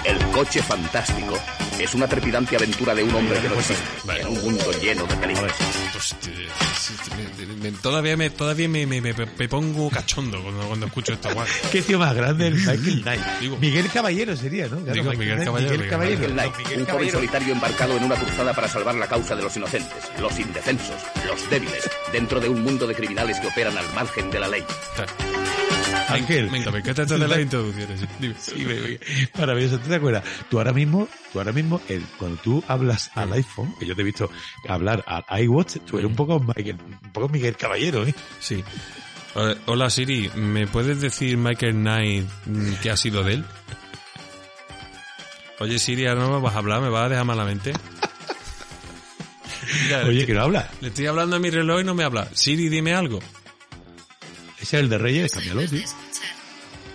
El coche fantástico es una trepidante aventura de un hombre que no existe, Vale. en un mundo lleno de peligros. Pues, eh, todavía me, todavía me, me, me- me pongo cachondo cuando, cuando escucho esto, Juan. <laughs> Qué tío más grande el Michael <laughs> Knight. Digo- Miguel Caballero sería, ¿no? Digo, Michael Miguel Caballero, Miguel Caballero. Knight, Miguel un joven solitario embarcado en una cruzada para salvar la causa de los inocentes, los indefensos, los débiles, dentro de un mundo de criminales que operan al margen de la ley. Ángel. Venga, me encanta de las <laughs> introducciones. Dime. Sí, me- me- maravilloso. ¿Tú te acuerdas? Tú ahora mismo, tú ahora mismo, el, cuando tú hablas al iPhone, que yo te he visto hablar al iWatch, tú eres un poco Michael, un poco Miguel Caballero, ¿eh? Sí. Hola Siri, ¿me puedes decir Michael Knight mm, qué ha sido de él? Oye Siri, ahora no me vas a hablar, me vas a dejar malamente. <laughs> Mira, Oye, que no habla. le estoy hablando a mi reloj y no me habla. Siri, dime algo. Ese es el de Reyes, cámbialo, tío.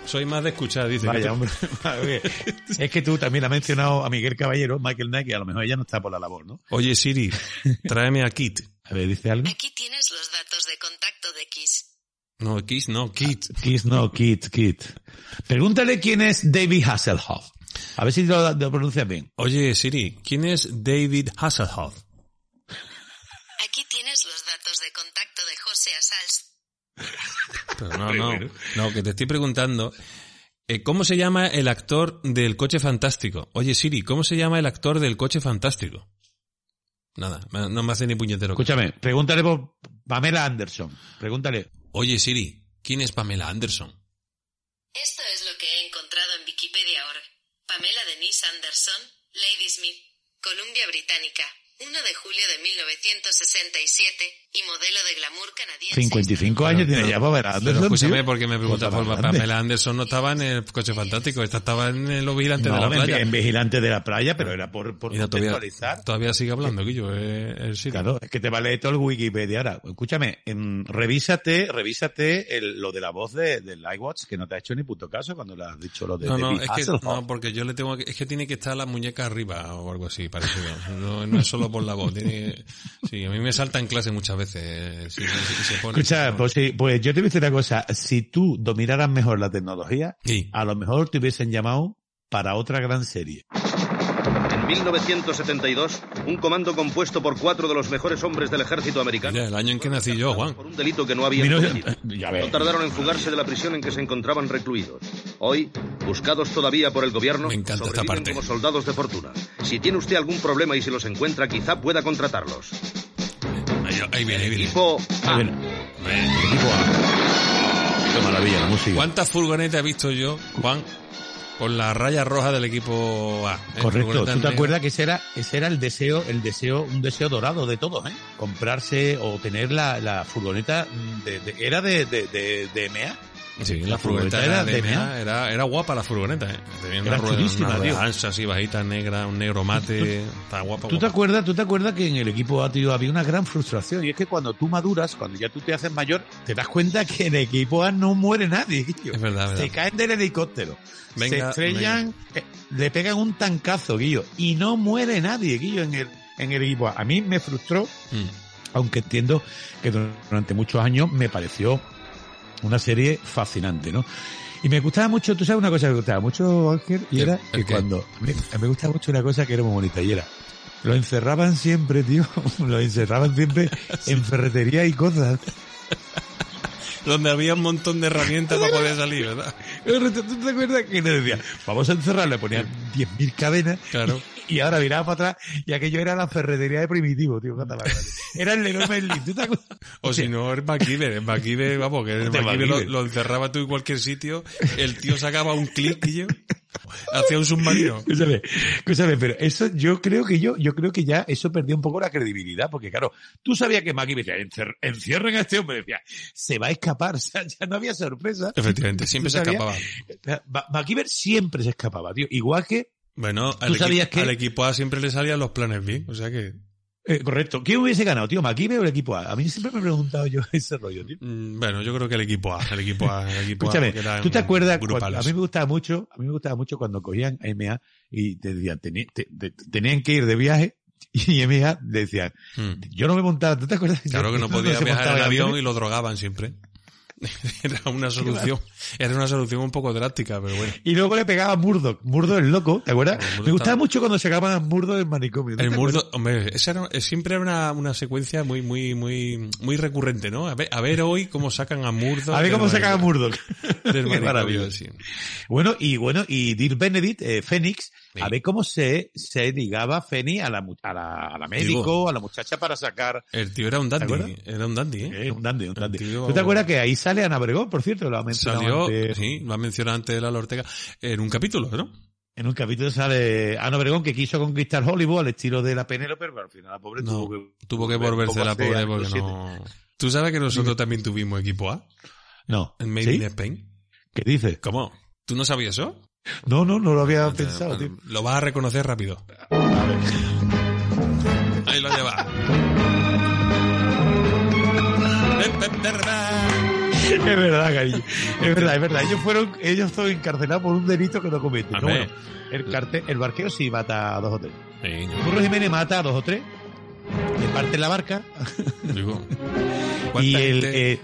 Soy más de escuchar, dice. Vaya, que- hombre. <laughs> <laughs> Es que tú también has mencionado a Miguel Caballero, Michael Knight, que a lo mejor ella no está por la labor, ¿no? Oye Siri, <laughs> tráeme a Kit. A ver, ¿dice algo? Aquí tienes los datos de contacto de Kiss. No, Kiss, no, Kit. Kiss no, Kit, Kit. Pregúntale quién es David Hasselhoff. A ver si lo, lo pronuncias bien. Oye Siri, ¿quién es David Hasselhoff? Aquí tienes los datos de contacto de José Asals. Pero no, no, no, que te estoy preguntando, eh, ¿cómo se llama el actor del coche fantástico? Oye Siri, ¿cómo se llama el actor del coche fantástico? Nada, no me hace ni puñetero. Escúchame, pregúntale por Pamela Anderson. Pregúntale. Oye Siri, ¿quién es Pamela Anderson? Esto es lo que he encontrado en Wikipedia ahora. Pamela Denise Anderson, Lady Smith, Columbia Británica, 1 de julio de 1967, y modelo de glamour canadiense. 55 años tiene ya Pamela Pero Anderson. escúchame, tío. porque me preguntas Cosa por. Pamela Anderson no estaba en el coche fantástico, esta estaba en el Los Vigilantes No, de la en- playa. en Vigilante de la Playa, pero era por, por Mira, todavía, contextualizar. todavía sigue hablando, Guillo, eh, el sitio. Claro, es que te vale todo el Wikipedia ahora. Escúchame, em, revísate, revísate el- lo de la voz de, del iWatch, que no te ha hecho ni puto caso cuando le has dicho lo de No, no, es que, no, porque yo le tengo que, es que tiene que estar la muñeca arriba o algo así, parecido. No, no es solo por la voz, tiene, sí, a mí me salta en clase muchas veces, eh, sí, sí, sí, se pone. Escucha, pues, sí, pues yo te voy a decir una cosa. Si tú dominaras mejor la tecnología, a lo mejor te hubiesen llamado para otra gran serie. En 1972, un comando compuesto por cuatro de los mejores hombres del ejército americano Mira, el año en que nací yo, Juan. por un delito que no habían Mira, cometido. ya ves. No tardaron en fugarse de la prisión en que se encontraban recluidos. Hoy, buscados todavía por el gobierno, Me encanta esta parte. como soldados de fortuna. Si tiene usted algún problema y si los encuentra, quizá pueda contratarlos. Ahí, ahí viene, ahí viene. Equipo A. Bueno, el equipo A. Qué maravilla la música. ¿Cuántas furgonetas he visto yo, Juan, con la raya roja del equipo A? ¿eh? Correcto, ¿tú te acuerdas que ese era, ese era el deseo, el deseo, un deseo dorado de todos, eh? Comprarse o tener la, la furgoneta de, de- era de, de, de, de MA. Sí, la, La furgoneta, furgoneta era, de. MA, era, era guapa la furgoneta, ¿eh? Tenía una Era rueda, chulísima, una ancha, así bajita, negra, un negro mate, está guapa. ¿Tú te acuerdas, tú te acuerdas que en el equipo A, tío, había una gran frustración y es que cuando tú maduras, cuando ya tú te haces mayor, te das cuenta que en el equipo A no muere nadie, tío. Es verdad, es Se verdad. caen del helicóptero. Venga, se estrellan, eh, le pegan un tancazo, Guillo, y no muere nadie, Guillo, en el, en el equipo A. A mí me frustró Mm. aunque entiendo que durante muchos años me pareció una serie fascinante, ¿no? Y me gustaba mucho, tú sabes una cosa que me gustaba mucho, Ángel, y ¿El- era que cuando, mí me gustaba mucho una cosa que era muy bonita, y era, lo encerraban siempre, tío, <laughs> lo encerraban siempre <laughs> en ferretería y cosas. Donde había un montón de herramientas para poder salir, ¿verdad? <laughs> ¿Tú te acuerdas que nos decía, vamos a encerrarlo, le ponían 10.000 cadenas, Claro. Y ahora miraba para atrás, y aquello era la ferretería de Primitivo, tío, cata la <laughs> madre. Era el Leroy Merlin, ¿tú te acuerdas? O si no, el MacGyver, el MacGyver, vamos, que el MacGyver lo, MacGyver. lo encerraba tú en cualquier sitio, el tío sacaba un clic y yo hacía un submarino. Escúchame, escúchame, pero eso yo creo que yo, yo creo que ya eso perdió un poco la credibilidad, porque claro, tú sabías que Maggie decía, "Encer- encierren a este hombre, decía, se va a escapar, <laughs> o sea, ya no había sorpresa. Efectivamente, siempre se escapaba. Ma- MacGyver siempre se escapaba, tío. Igual que, Bueno, al, equipo, que- al equipo A siempre le salían los planes B, o sea que... eh, correcto, ¿quién hubiese ganado, tío? ¿MacGyver o el equipo A? A mí siempre me he preguntado yo <laughs> ese rollo, tío. mm, Bueno, yo creo que el equipo A, el equipo A, el equipo Escúchame, A, ¿tú te acuerdas? cuando- a mí me gustaba mucho, a mí me gustaba mucho cuando cogían a MA y te decían, teni- te- te- tenían que ir de viaje <laughs> y MA decían, Mm. yo no me montaba, ¿tú te acuerdas? Claro que no <laughs> podía se viajar en avión y lo drogaban siempre. <laughs> Era una solución, era una solución un poco drástica, pero bueno. Y luego le pegaba a Murdoch. Murdoch el loco, ¿te acuerdas? Murdoch Me gustaba estaba- mucho cuando se acababan a Murdoch del manicomio. ¿no El te murdo, acuerdas? hombre, esa era, eh, siempre era una, una secuencia muy, muy, muy, muy recurrente, ¿no? A ver, a ver hoy cómo sacan a Murdo. A ver cómo sacan a Murdoch. <laughs> Del sí. Bueno, y bueno, y Dirk Benedict, eh, Fénix, Sí. a ver cómo se, se ligaba Fénix a la, a la, a la médico, Digo. a la muchacha para sacar, El tío era un dandy, era un dandy, ¿eh? un dandy, un dandy. tío- ¿Tú te acuerdas que ahí sale Ana Bregón, por cierto? Lo ha mencionado Salió, antes. sí, lo ha mencionado antes Lalo Ortega, en un capítulo, ¿no? En un capítulo sale Ana Obregón que quiso conquistar Hollywood al estilo de la Penélope, pero al final la pobre No, tuvo que... Tuvo que volverse la pobre porque no... ¿Tú sabes que nosotros también tuvimos equipo A? No. En Made ¿Sí? in Spain. ¿Qué dices? ¿Cómo? ¿Tú no sabías eso? No, no, no lo había pensado, tío. Lo vas a reconocer rápido. Ahí lo lleva. Es verdad, cariño. Es verdad, es verdad. Ellos fueron, ellos fueron encarcelados por un delito que no cometen. Bueno, el cartel, el barquero sí mata a dos o tres. Sí, Curro Jiménez mata a dos o tres. Le parte la barca. digo. <laughs> Y ¿Cuánta, el, gente, eh,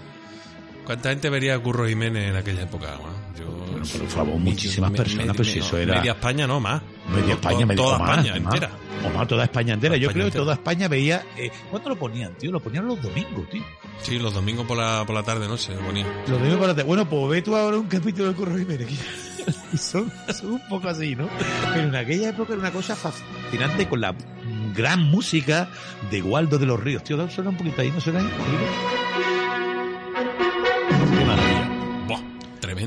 cuánta gente vería a Curro Jiménez en aquella época? Juan? Yo, por favor, muchísimas personas, pues si eso era- Media España no, más. media España, media Toda más, España más. entera. O más, toda España entera. Toda Yo España creo que toda España veía, eh, ¿cuándo lo ponían, tío? Lo ponían los domingos, tío. Sí, los domingos por la, por la tarde, noche, lo ponía. Los domingos por la tarde. Bueno, pues ve tú ahora un capítulo de Curro Jiménez. <laughs> son, son un poco así, ¿no? Pero en aquella época era una cosa fascinante con la gran música de Waldo de los Ríos. Tío, suena un poquito ahí, ¿no suena ahí?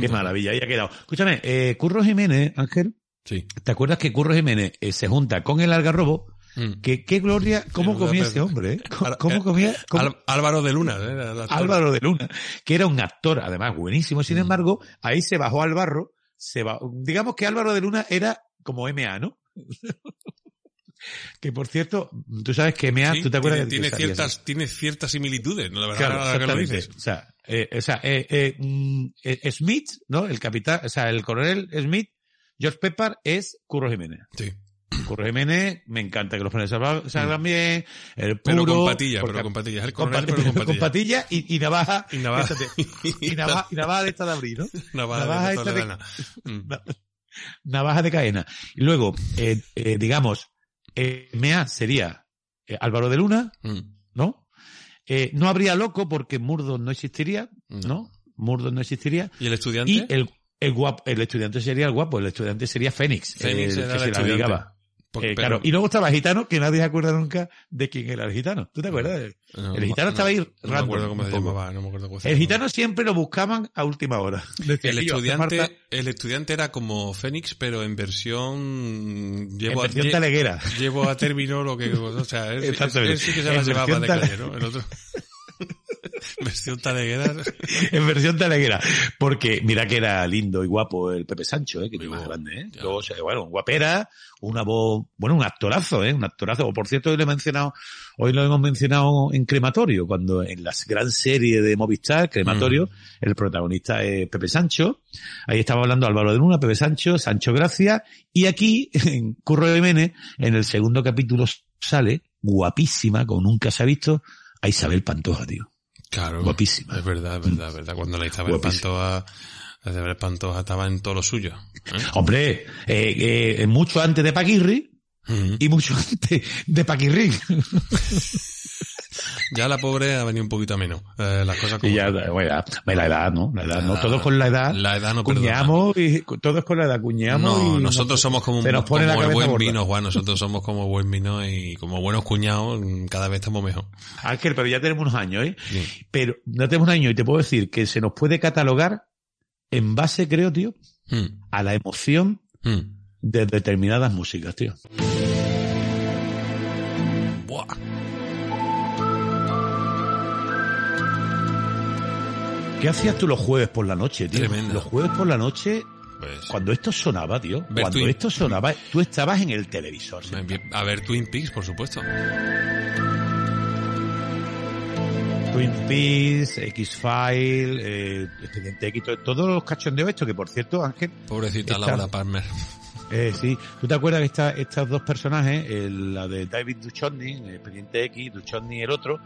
Qué maravilla, ahí ha quedado. Escúchame, eh, Curro Jiménez, Ángel, Sí. ¿te acuerdas que Curro Jiménez eh, se junta con el Algarrobo Mm. Que qué gloria, cómo comía ese hombre, ¿eh? ¿Cómo, eh, comía? cómo- Álvaro de Luna, ¿eh? Álvaro de Luna, que era un actor, además, buenísimo. Sin embargo, ahí se bajó al barro, se ba- digamos que Álvaro de Luna era como MA, ¿no? <laughs> que por cierto, tú sabes que MA, Sí, ¿tú te acuerdas tiene, de que tiene ciertas, tiene ciertas similitudes, ¿no? La verdad, Claro, ahora que lo exactamente. dices. O sea, eh, o sea eh, eh, mm, eh, Smith, ¿no? El capitán, o sea, el coronel Smith, George Pepper es Curro Jiménez. Sí. Curro Jiménez, me encanta que los pones salgan salgan bien, el Mm. Pero puro, con patilla, pero con patilla. El con, coronel, pati- pero con <laughs> con patilla. y, y navaja, Y navaja. y navaja, y navaja de esta de abril, ¿no? <laughs> Navaja, Navaja de esta de-. Mm. <laughs> navaja de cadena. Y luego, eh, eh, digamos, eh, MA sería Álvaro de Luna, Mm. ¿no? Eh, no habría loco porque Murdo no existiría, No. ¿no? Murdo no existiría. ¿Y el estudiante? Y el, el guapo, el estudiante sería el guapo, el estudiante sería Fénix, Fénix el era que el se la ligaba. Porque- Eh, pero- claro. Y luego estaba el gitano, que nadie se acuerda nunca de quién era el gitano. ¿Tú te acuerdas? No, el gitano no, estaba ahí No me random, acuerdo cómo se llamaba, no me acuerdo cómo se El llamaba. gitano siempre lo buscaban a última hora. <laughs> Decía, El "Tío, hace estudiante, el estudiante era como Fénix, pero en versión en llevo, a, versión lle- taleguera. llevo a término lo que, o sea, él, él- él sí que se En la llevaba de calle, ¿no? El otro. <laughs> versión taleguera. <laughs> en versión taleguera. Porque mira que era lindo y guapo el Pepe Sancho, ¿eh? que Muy más grande, ¿eh? Luego, bueno, guapera, una voz, bueno, un actorazo, ¿eh? Un actorazo. Por cierto, hoy lo he mencionado, hoy lo hemos mencionado en Crematorio, cuando en la gran serie de Movistar, Crematorio, el protagonista es Pepe Sancho. Ahí estaba hablando Álvaro de Luna, Pepe Sancho, Sancho Gracia, y aquí, <laughs> en Curro de Jiménez, en el segundo capítulo sale, guapísima, como nunca se ha visto, a Isabel Pantoja, tío. Claro. Guapísima. Es verdad, es verdad, es verdad. Cuando la Isabel. Pantoja, la Isabel Pantoja estaba en todo lo suyo. ¿eh? Hombre, eh, eh, mucho antes de Paquirri Y mucho antes de Paquirri. <laughs> Ya la pobre ha venido un poquito a menos. Eh, las cosas como Y ya, bueno, ya, la edad, ¿no? La edad, no todos con la edad. la edad no cuñamos y todos con la edad cuñamos. No, y nosotros somos como, se nos pone como la el cabeza buen gorda. vino, Juan. Nosotros somos como buen vino y como buenos cuñados, mm, cada vez estamos mejor. Ángel, pero ya tenemos unos años, ¿eh? Sí. Pero no tenemos un año y te puedo decir que se nos puede catalogar en base, creo, tío, Mm, a la emoción mm. De determinadas músicas, tío. Buah. ¿Qué hacías tú los jueves por la noche, tío? Tremendo. Los jueves por la noche, Pues, cuando esto sonaba, tío, Ver cuando Twin- esto sonaba, tú estabas en el televisor. ¿sí? a ver Twin Peaks, por supuesto. Twin Peaks, X-File, eh, Expediente X, to- todos los cachondeos estos, que por cierto, Ángel, Pobrecita Está- Laura Palmer. Eh, sí, ¿tú te acuerdas que esta, estos dos personajes, el- la de David Duchovny, en Expediente X, Duchovny el otro,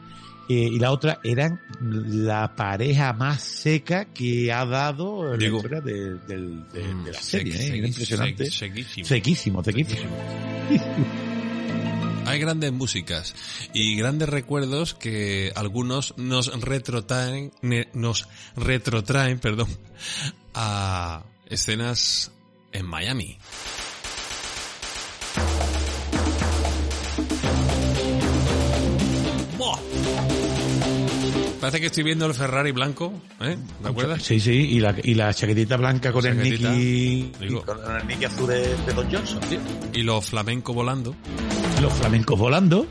eh, y la otra, eran la pareja más seca que ha dado la historia de, del- de- Mm, de la serie, ¿eh? Impresionante. sequi- sequísimo. Sequísimo, sequísimo. Hay grandes músicas y grandes recuerdos que algunos nos retrotraen, ne- nos retrotraen, perdón, a escenas en Miami. ¡Buah! Parece que estoy viendo el Ferrari blanco, ¿eh? ¿Te acuerdas? Sí, sí, y la, y la chaquetita blanca con el Nicky, con el Nicky azul de, de Don Johnson, tío. Y los flamencos volando. Los flamencos volando.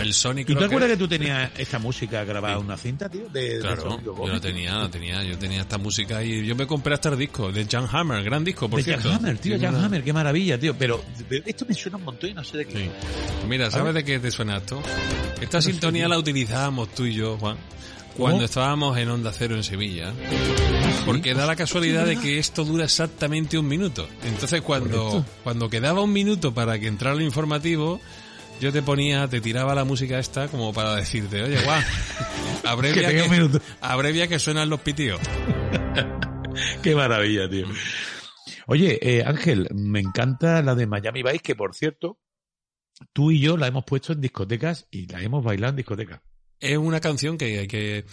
El Sonic ¿Y tú te acuerdas que tú tenías esta música grabada en una cinta, tío? De, de Claro, yo tenía, tenía, yo tenía esta música y yo me compré hasta el disco de Jan Hammer, gran disco, por De cierto. Jan Hammer, tío, Jan una- Hammer, qué maravilla, tío. Pero esto me suena un montón y no sé de qué. Sí. Mira, ¿sabes de qué te suena esto? Esta sintonía la utilizábamos tú y yo, Juan, cuando ¿Cómo? estábamos en Onda Cero en Sevilla. Porque da la casualidad de que esto dura exactamente un minuto. Entonces cuando, cuando quedaba un minuto para que entrara el informativo, yo te ponía, te tiraba la música esta como para decirte, oye, Juan, <laughs> abrevia Que abrevia que suenan los pitíos. <laughs> Qué maravilla, tío. Oye, eh, Ángel, me encanta la de Miami Vice, que por cierto, tú y yo la hemos puesto en discotecas y la hemos bailado en discotecas. Es una canción que hay que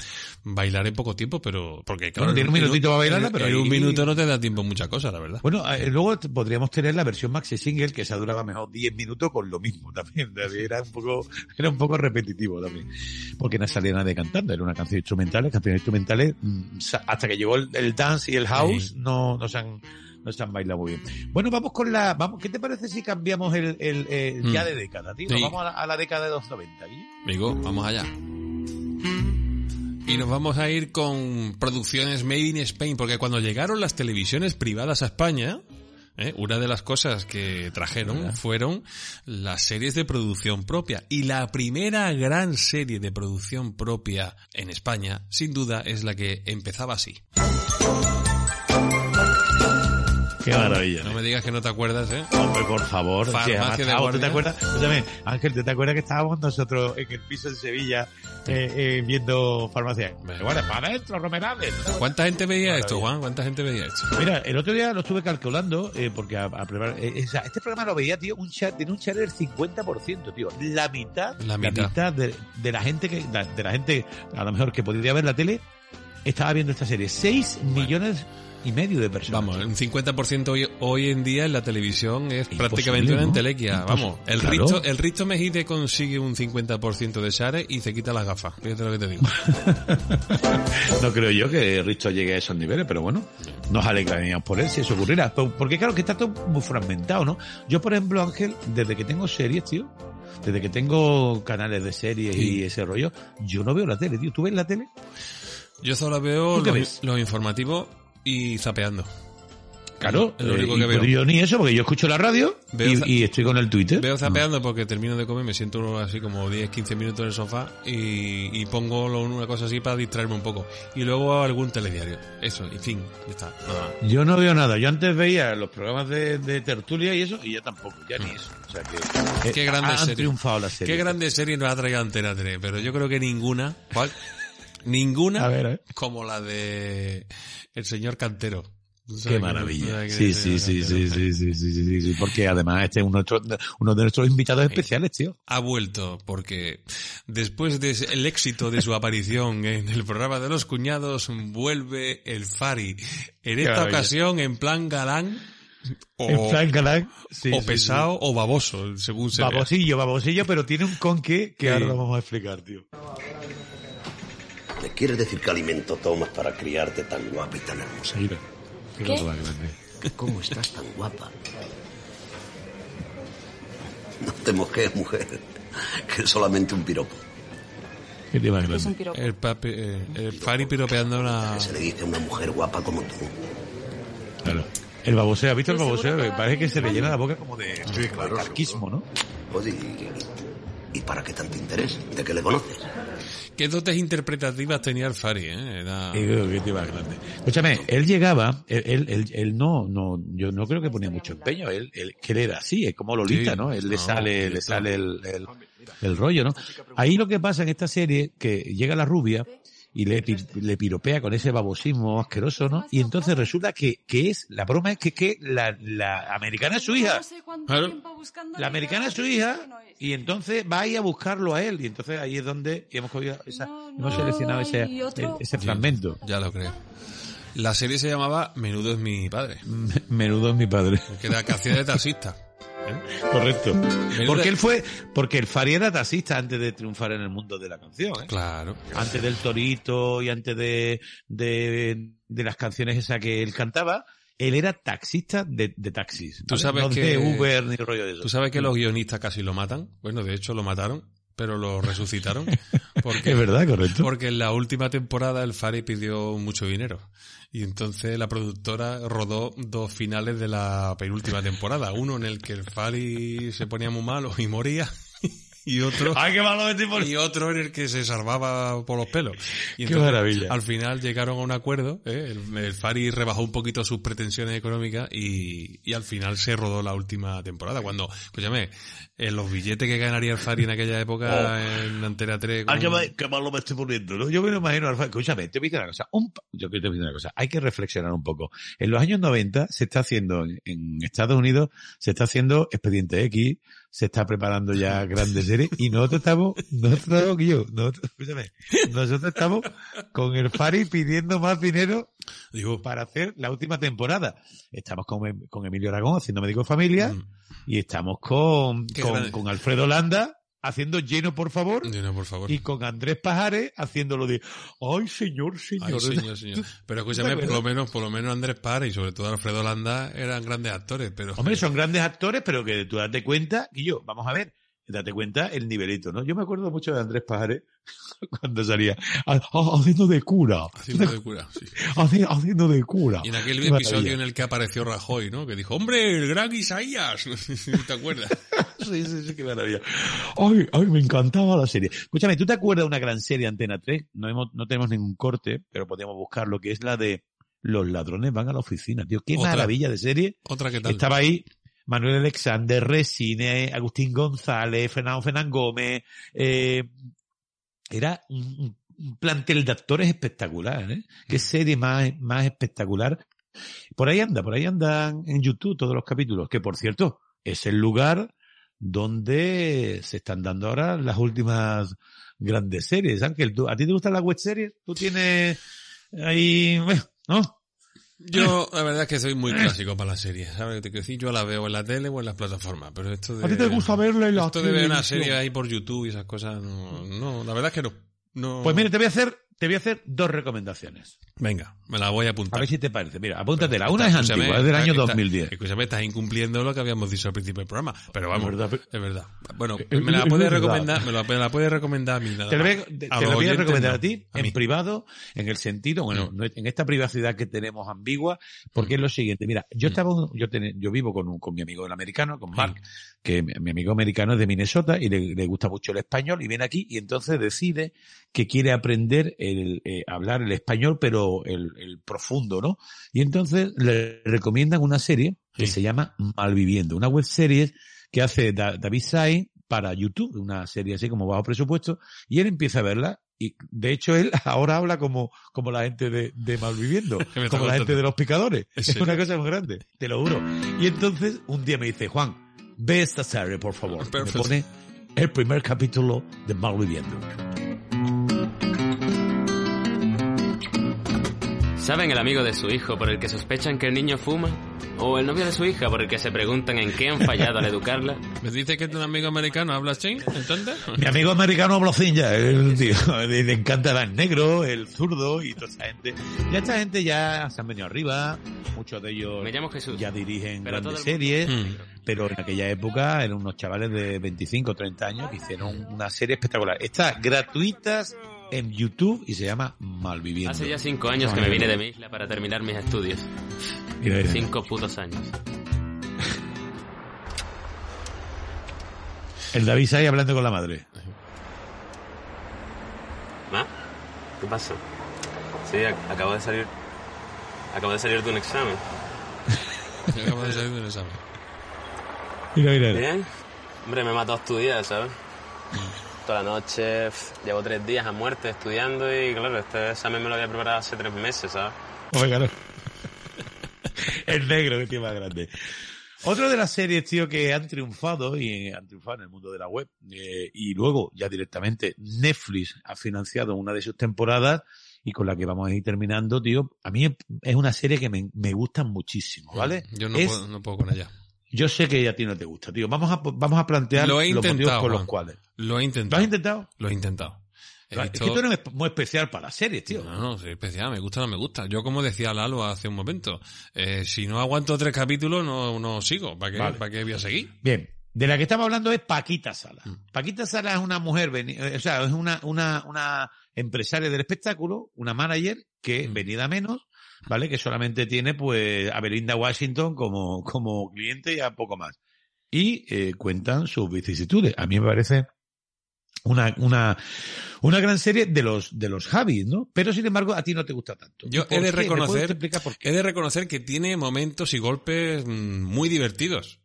bailar en poco tiempo, pero porque claro, Bueno, tiene un minutito para bailarla, pero en un minuto no te da tiempo muchas cosas, la verdad. Bueno, eh, luego podríamos tener la versión maxi single que se duraba mejor 10 minutos con lo mismo también. <laughs> Era un poco, era un poco repetitivo también. Porque no salía nadie cantando, era una canción instrumental, canciones instrumentales, mm, hasta que llegó el, el dance y el house, Sí. no, no se han, no se han bailado muy bien. Bueno, vamos con la, vamos, ¿qué te parece si cambiamos el, el, el Mm. ya de década, tío? Nos vamos a la, a la década de los 90, ¿sí? Amigo, vamos allá. Y nos vamos a ir con producciones Made in Spain, porque cuando llegaron las televisiones privadas a España, ¿eh? una de las cosas que trajeron fueron las series de producción propia. Y la primera gran serie de producción propia en España, sin duda, es la que empezaba así. Qué maravilla. No me digas que no te acuerdas, ¿eh? Hombre, por favor. Farmacia de estábamos- ¿tú guardia. te acuerdas? Ángel, ¿tú te acuerdas que estábamos nosotros en el piso de Sevilla eh, eh, viendo farmacia? Bueno, para adentro, Romerales. ¿Cuánta gente veía esto, Juan? ¿Cuánta gente veía esto? Mira, el otro día lo estuve calculando, eh, porque a, a eh, este programa lo veía, tío, un chat, tiene un chat del 50%, tío. La mitad, La mitad. de, de la gente que, de la gente, a lo mejor que podría ver la tele, estaba viendo esta serie. 6 millones y medio de personas. Vamos, un 50% hoy, hoy en día en la televisión es Imposible, prácticamente una ¿no? entelequia. Impos- Vamos, el Claro. Risto, el Risto Mejide consigue un 50% de share y se quita las gafas. Fíjate lo que te digo. <laughs> No creo yo que Risto llegue a esos niveles, pero bueno, nos alegraríamos por él si eso ocurriera. Porque claro que está todo muy fragmentado, ¿no? Yo, por ejemplo, Ángel, desde que tengo series, tío, desde que tengo canales de series y ese rollo, yo no veo la tele, tío. ¿Tú ves la tele? Yo solo veo los informativos y zapeando. Claro, Es lo único eh, que y- veo. pero yo ni eso, porque yo escucho la radio y, y estoy con el Twitter. Veo zapeando porque termino de comer, me siento así como 10, 15 minutos en el sofá y, y pongo una cosa así para distraerme un poco. Y luego algún telediario. Eso, en fin, ya está. Nada. Yo no veo nada. Yo antes veía los programas de, de tertulia y eso, y ya tampoco, ya ni eso. O sea que, eh, Qué grande han serie. triunfado las series. Qué grande serie nos ha traído Antena 3, pero yo creo que ninguna, ¿cuál? <laughs> Ninguna ver, como la de El señor Cantero. ¿Tú Qué maravilla. Sí, sí, sí, sí, sí, sí, sí, sí, sí, sí, porque además este es uno de nuestros, uno de nuestros invitados especiales, tío. Ha vuelto porque después del éxito de su aparición <laughs> en el programa de los cuñados vuelve el Fari. En esta ocasión en plan galán o, en plan galán. Sí, o sí, pesado o baboso, según se vea. Babosillo, babosillo, pero tiene un conque que Sí. ahora lo vamos a explicar, tío. ¿Me quieres decir qué alimento tomas para criarte tan guapa y tan hermosa? Mira. ¿Qué? más grande. ¿Cómo estás tan guapa? No te mojes, mujer, que es solamente un piropo. ¿Qué te más grande? El, papi- eh, el Fari piropeando a una... Que se le dice a una mujer guapa como tú. Claro. El baboseo, ¿has visto el baboseo? Me parece que se le llena la boca como de, de carquismo, ¿no? Oye, ¿y, y para qué tanto interés? ¿De qué le conoces? ¿Qué dotes interpretativas tenía el Fari? Eh? Era... Grande. Escúchame, él llegaba, él, él, él, él no, no, yo no creo que ponía mucho empeño, él, él, que él era así, es como Lolita, Sí, ¿no? Él le sale, le sale el, el, el rollo, ¿no? Ahí lo que pasa en esta serie, que llega la rubia y le, pi- le piropea con ese babosismo asqueroso, ¿no? Y entonces resulta que, que es, la broma es que, que la, la americana es su hija. Claro. La americana es su hija y entonces va ahí a buscarlo a él y entonces ahí es donde hemos cogido esa, hemos seleccionado ese, ese fragmento. Ya lo creo. La serie se llamaba Menudo es mi padre. <laughs> Menudo es mi padre. Que era que hacía de taxista. <laughs> Correcto. Porque él fue, porque el Fari era taxista antes de triunfar en el mundo de la canción, ¿eh? Claro. Antes del torito y antes de, de, de las canciones esas que él cantaba, él era taxista de, de taxis. Tú sabes no que de Uber ni rollo de eso. Tú sabes que los guionistas casi lo matan. Bueno, de hecho lo mataron, pero lo resucitaron. <laughs> Porque, Es verdad, correcto. Porque en la última temporada el Fari pidió mucho dinero. Y entonces la productora rodó dos finales de la penúltima temporada. Uno en el que el Fari se ponía muy malo y moría. Y otro, ¡Ay, qué malo me estoy poniendo! y otro en el que se salvaba por los pelos. Y ¡Qué maravilla! Al final llegaron a un acuerdo, ¿eh? el, el Fari rebajó un poquito sus pretensiones económicas y, y al final se rodó la última temporada. Cuando, escúchame, en los billetes que ganaría el Fari en aquella época en Antena 3... ¡Ay, qué, con- mal- qué malo me estoy poniendo! ¿no? Yo me lo imagino al Fari. Escúchame, te voy a decir una cosa. Un, yo te voy a decir una cosa. Hay que reflexionar un poco. En los años 90 se está haciendo, en Estados Unidos, se está haciendo Expediente X, se está preparando ya grandes series y nosotros estamos, nosotros estamos, yo, nosotros, escúchame, nosotros estamos con el Fari pidiendo más dinero Digo, para hacer la última temporada. Estamos con, Em- con Emilio Aragón haciendo Médico de Familia Mm. y estamos con, con, con Alfredo Landa haciendo lleno, por favor. Lleno, por favor. Y con Andrés Pajares haciéndolo de, ay, señor, señor. Ay, señor, señor. Pero escúchame, <laughs> por lo menos, por lo menos Andrés Párez y sobre todo Alfredo Landa eran grandes actores, pero... Hombre, son grandes actores, pero que tú date cuenta, y yo, vamos a ver, date cuenta el nivelito, ¿no? Yo me acuerdo mucho de Andrés Pajares <laughs> cuando salía ha- ha- haciendo de cura. Haciendo de cura, sí. <laughs> Haci- haciendo de cura. Y en aquel Qué episodio maravilla. en el que apareció Rajoy, ¿no? Que dijo, hombre, el gran Isaías. <laughs> ¿Te acuerdas? Sí, sí, sí, qué maravilla. Ay, ay, me encantaba la serie. Escúchame, ¿tú te acuerdas de una gran serie Antena 3? No, hemos, no tenemos ningún corte, pero podemos buscarlo, que es la de Los ladrones van a la oficina, tío. Qué Otra. maravilla de serie. Otra que tal. Estaba ahí Manuel Alexander, Resine, Agustín González, Fernando Fernán Gómez. eh, era un, un plantel de actores espectacular, ¿eh? Qué serie más, más espectacular. Por ahí anda, por ahí andan en YouTube todos los capítulos, que por cierto, es el lugar donde se están dando ahora las últimas grandes series. Ángel, ¿tú- ¿a ti te gustan las web series? ¿Tú tienes ahí, bueno, no? Yo, la verdad es que soy muy clásico para las series, ¿sabes? Te quiero decir, yo la veo en la tele o en las plataformas, pero esto de... ¿A ti te gusta verla en la Esto de ver una serie ahí por YouTube y esas cosas, no, no, la verdad es que no. no... Pues mira, te voy a hacer, te voy a hacer dos recomendaciones. Venga, me la voy a A apuntar. ver si te parece. Mira, apúntatela. Una es antigua, es del año está- 2010. Escúchame, estás incumpliendo lo que habíamos dicho al principio del programa. Pero vamos, Es verdad, pero- es verdad. Bueno, Es- me la es puedes recomendar, me la, me la puedes recomendar a mí nada Te voy, a- te- A lo voy a recomendar no. a ti, A en privado, en el sentido, bueno, Mm. no- en esta privacidad que tenemos ambigua, porque es lo siguiente. Mira, yo estaba, yo, ten- yo vivo con, un- con mi amigo el americano, con Mark, que mi, mi amigo americano es de Minnesota y le, le gusta mucho el español y viene aquí y entonces decide que quiere aprender el, eh, hablar el español, pero el, el profundo, ¿no? Y entonces le recomiendan una serie que Sí. se llama Malviviendo, una web serie que hace Da- David Sai para YouTube, una serie así como bajo presupuesto, y él empieza a verla y de hecho él <laughs> ahora habla como, como la gente de, de Malviviendo, <laughs> Que me como la gente de los picadores. ¿En Es una cosa muy grande, te lo juro. Y entonces un día me dice, Juan, ve esta serie, por favor. Me Perfecto. pone el primer capítulo de Malviviendo. ¿Saben el amigo de su hijo por el que sospechan que el niño fuma? ¿O el novio de su hija por el que se preguntan en qué han fallado al educarla? ¿Me dice que tu amigo americano habla así, entonces? Mi amigo americano habla así ya, tío, <laughs> le, encanta el negro, el zurdo y toda esa gente. Ya esta gente ya se han venido arriba, muchos de ellos Me llamo Jesús. ya dirigen Pero grandes series, Mm. pero en aquella época eran unos chavales de 25 o 30 años que hicieron una serie espectacular. Está gratuitas en YouTube y se llama Malviviendo. Hace ya cinco años que me vine de mi isla para terminar mis estudios. Mira, mira. Cinco putos años. El David ahí hablando con la madre. ¿Ma? ¿Qué pasa? Sí, ac- acabo de salir... Acabo de salir de un examen. <laughs> Acabo de salir del examen. Mira, mira. Bien. Hombre, me he matado a estudiar, ¿sabes? <laughs> Toda la noche, llevo tres días a muerte estudiando y claro, este examen me lo había preparado hace tres meses, ¿sabes? Oiga, no. El negro, que tío más grande. Otra de las series, tío, que han triunfado y han triunfado en el mundo de la web. eh, y luego, ya directamente, Netflix ha financiado una de sus temporadas y con la que vamos a ir terminando, tío. A mí es una serie que me, me gusta muchísimo, ¿vale? Yo no, Es- puedo, no puedo con ella. Yo sé que a ti no te gusta, tío. Vamos a, vamos a plantear Lo he los motivos por los cuales. Lo he ¿Lo intentado. has intentado? Lo he intentado. He Es que tú eres muy especial para las series, tío. No, no, soy especial, me gusta o no me gusta. Yo, como decía Lalo hace un momento, eh, si no aguanto tres capítulos, no, no sigo. ¿Para qué, Vale. ¿Para qué voy a seguir? Bien, de la que estamos hablando es Paquita Sala. Mm. Paquita Sala es una mujer, eh, o sea, es una, una, una empresaria del espectáculo, una manager que Mm. venida menos, ¿vale? Que solamente tiene pues a Belinda Washington como, como cliente y a poco más. Y eh, cuentan sus vicisitudes. A mí me parece una, una, una gran serie de los, de los Javis, ¿no? Pero sin embargo, a ti no te gusta tanto. Yo ¿Y por he de reconocer, he de reconocer que tiene momentos y golpes mm, muy divertidos.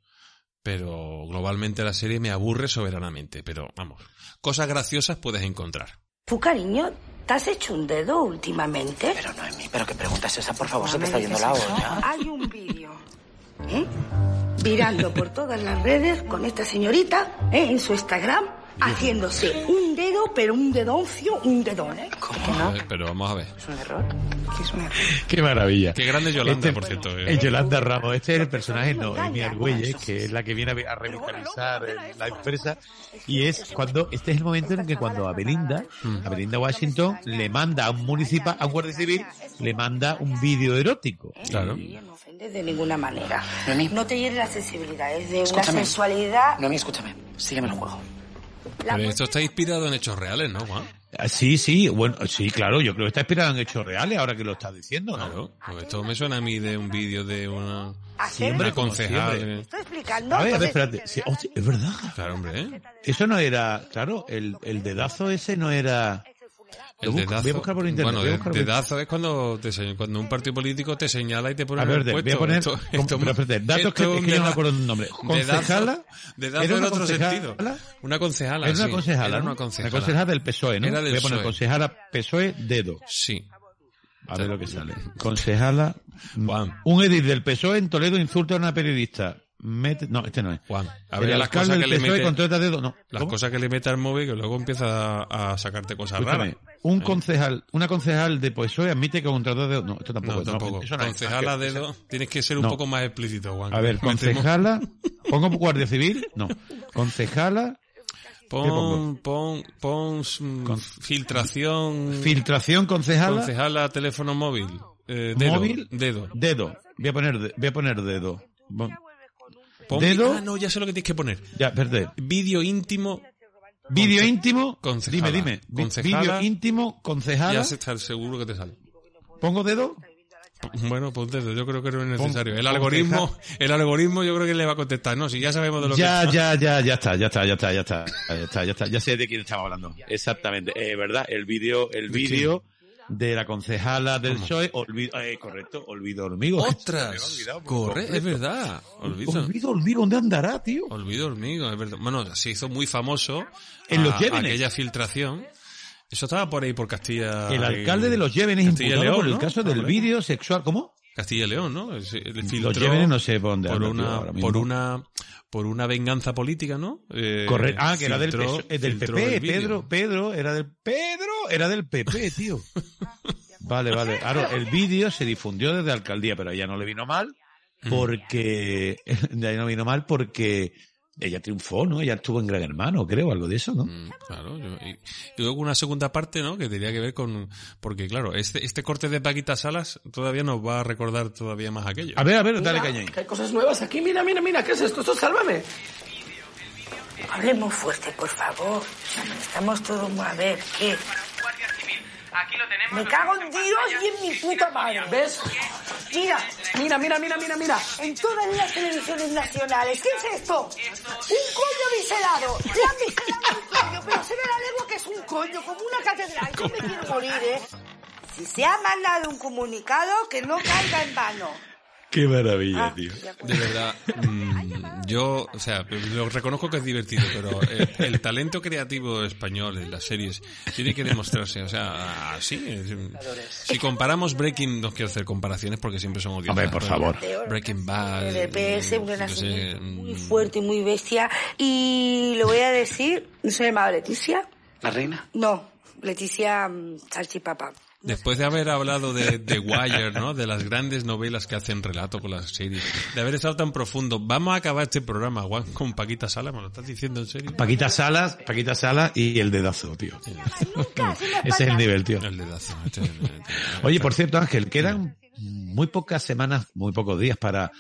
Pero globalmente la serie me aburre soberanamente. Pero vamos, cosas graciosas puedes encontrar. Tú, cariño, ¿te has hecho un dedo últimamente? Pero no es mí, pero qué pregunta es esa, por favor, se te me está yendo la olla. Hay un vídeo, ¿eh? Virando por todas las redes con esta señorita, ¿eh? En su Instagram, haciéndose un dedo, pero un dedoncio, un dedón, ¿eh? A ver, pero vamos a ver. ¿Es un error? ¿Qué es un error? Qué maravilla. Qué grande es Yolanda, Este- por cierto. eh. Es Yolanda Ramos. Este es el personaje Noemí Argüelles, que es la que viene a revitalizar eh, la empresa. Y es cuando, este es el momento en el que cuando a Belinda, a Belinda Washington, le manda a un municipal, a un guardia civil, le manda un vídeo erótico. Claro. No ofendes de ninguna manera. No te hieres la sensibilidad, es de una sensualidad. Noemí, escúchame. Sígueme el juego. Pero esto está inspirado en hechos reales, ¿no, Juan? Ah, Sí, sí, bueno, sí, claro, yo creo que está inspirado en hechos reales ahora que lo estás diciendo, ¿no? Claro. Pues esto me suena a mí de un vídeo de una, Sí, hombre, una concejal. Estoy explicando. A ver, a ver, espérate. Sí, hostia, es verdad. Claro, hombre, ¿eh? Eso no era, claro, el, el dedazo ese no era... El dedazo. voy a buscar por internet, Bueno, dedazo es cuando, te cuando un partido político te señala y te pone A ver, voy a poner, Esto- com- esto- pero espérate, datos esto que, es yo no me acuerdo el nombre. Concejala. Dedazo era en otro sentido. Una concejala, Era una sí. concejala, una concejala. La concejala del PSOE, ¿no? Era del Voy a poner PSOE. concejala PSOE dedo. Sí. A ver lo que sale. <laughs> Concejala. Juan. Un edil del PSOE en Toledo insulta a una periodista. Mete- no, este no es. Juan, a ver las cosas que le mete. No. las cosas que le mete al móvil que luego empieza a, a sacarte cosas Escúchame, raras. un ¿Eh? concejal, una concejal de PSOE admite que contrató dedo. No, esto tampoco. No, tampoco. eso no es. Concejala dedo, tienes que ser un poco más explícito, Juan. A ver, concejala. ¿Pongo guardia civil? No. Concejala. Pon, pon, pon mm, filtración. Filtración concejala. Concejala teléfono móvil. Eh, dedo, móvil. Dedo. Dedo. Voy a poner, voy a poner dedo. Bon- Pon- Dedo. Ah, no, ya sé lo que tienes que poner. Ya, espérate. Vídeo íntimo. Vídeo conce- íntimo. concejala. Dime, dime. Vídeo íntimo, concejala. Ya se está seguro que te sale. ¿Pongo dedo? Bueno, pues dedo, yo creo que no es necesario. El algoritmo, el algoritmo yo creo que le va a contestar. No, si ya sabemos de lo Ya, que ya, ya, ya está, ya está, ya está, ya está, ya está, ya está. Ya sé de quién estamos hablando. Exactamente. Eh, ¿verdad? El vídeo, el ¿De vídeo de la concejala del. PSOE, olvido, eh, correcto, olvido hormigo. ¡Ostras! <laughs> Corre, es verdad. Olvido. Olvido hormigo, ¿dónde andará, tío? Olvido hormigo, es verdad. Bueno, se hizo muy famoso En los aquella filtración. Eso estaba por ahí por Castilla. El alcalde de los Llévenes Castilla y imputado León, por el ¿no? caso del Hombre. vídeo sexual. ¿Cómo? Castilla y León, ¿no? Los Llévenes no sé por dónde por anda, tío, una ahora mismo. por una por una venganza política, ¿no? Eh, Correcto. Ah, que era del, del PP. Pedro, Pedro, era del, Pedro, era del PP, tío. <laughs> Vale, vale. Claro, el vídeo se difundió desde alcaldía, pero a ella no le vino mal, Mm. porque, <laughs> de ahí no vino mal porque ella triunfó, ¿no? Ella estuvo en Gran Hermano, creo, algo de eso, ¿no? Mm, Claro, yo- y, y luego una segunda parte, ¿no? Que tenía que ver con, porque claro, este, este corte de Paquita Salas todavía nos va a recordar todavía más aquello. A ver, a ver, dale caña hay cosas nuevas aquí. Mira, mira, mira. ¿Qué es esto? Esto, sálvame. Hablemos fuerte, por favor. Estamos todos a ver, ¿qué? Me cago en Dios y en mi puta madre. ¿Ves? Mira, Mira, mira, mira, mira, mira. en todas las televisiones nacionales, ¿qué es esto? Un coño biselado. Le han biselado un coño, pero se ve la lengua que es un coño, como una catedral. Yo me quiero morir, ¿eh? Si se ha mandado un comunicado, que no caiga en vano. Qué maravilla, Ah, tío. De verdad, mm, yo, o sea, lo reconozco que es divertido, pero el, el talento creativo español en las series tiene que demostrarse, o sea, así. si comparamos Breaking, no quiero hacer comparaciones porque siempre son odiosas. Hombre, por favor. Breaking Bad. El EPS, un yo qué sé, renacimiento muy mm, fuerte, muy bestia. Y lo voy a decir, ¿no se llamaba Leticia? ¿La reina? No, Leticia mm, Salchipapa. Después de haber hablado de The Wire, ¿no? De las grandes novelas que hacen relato con las series, de haber estado tan profundo, vamos a acabar este programa, Juan, con Paquita Sala, ¿me lo estás diciendo en serio? Paquita Salas, Paquita Salas y el dedazo, tío. Ese es el nivel, tío. El dedazo. este- este- Oye, por cierto, Ángel, quedan muy pocas semanas, muy pocos días para,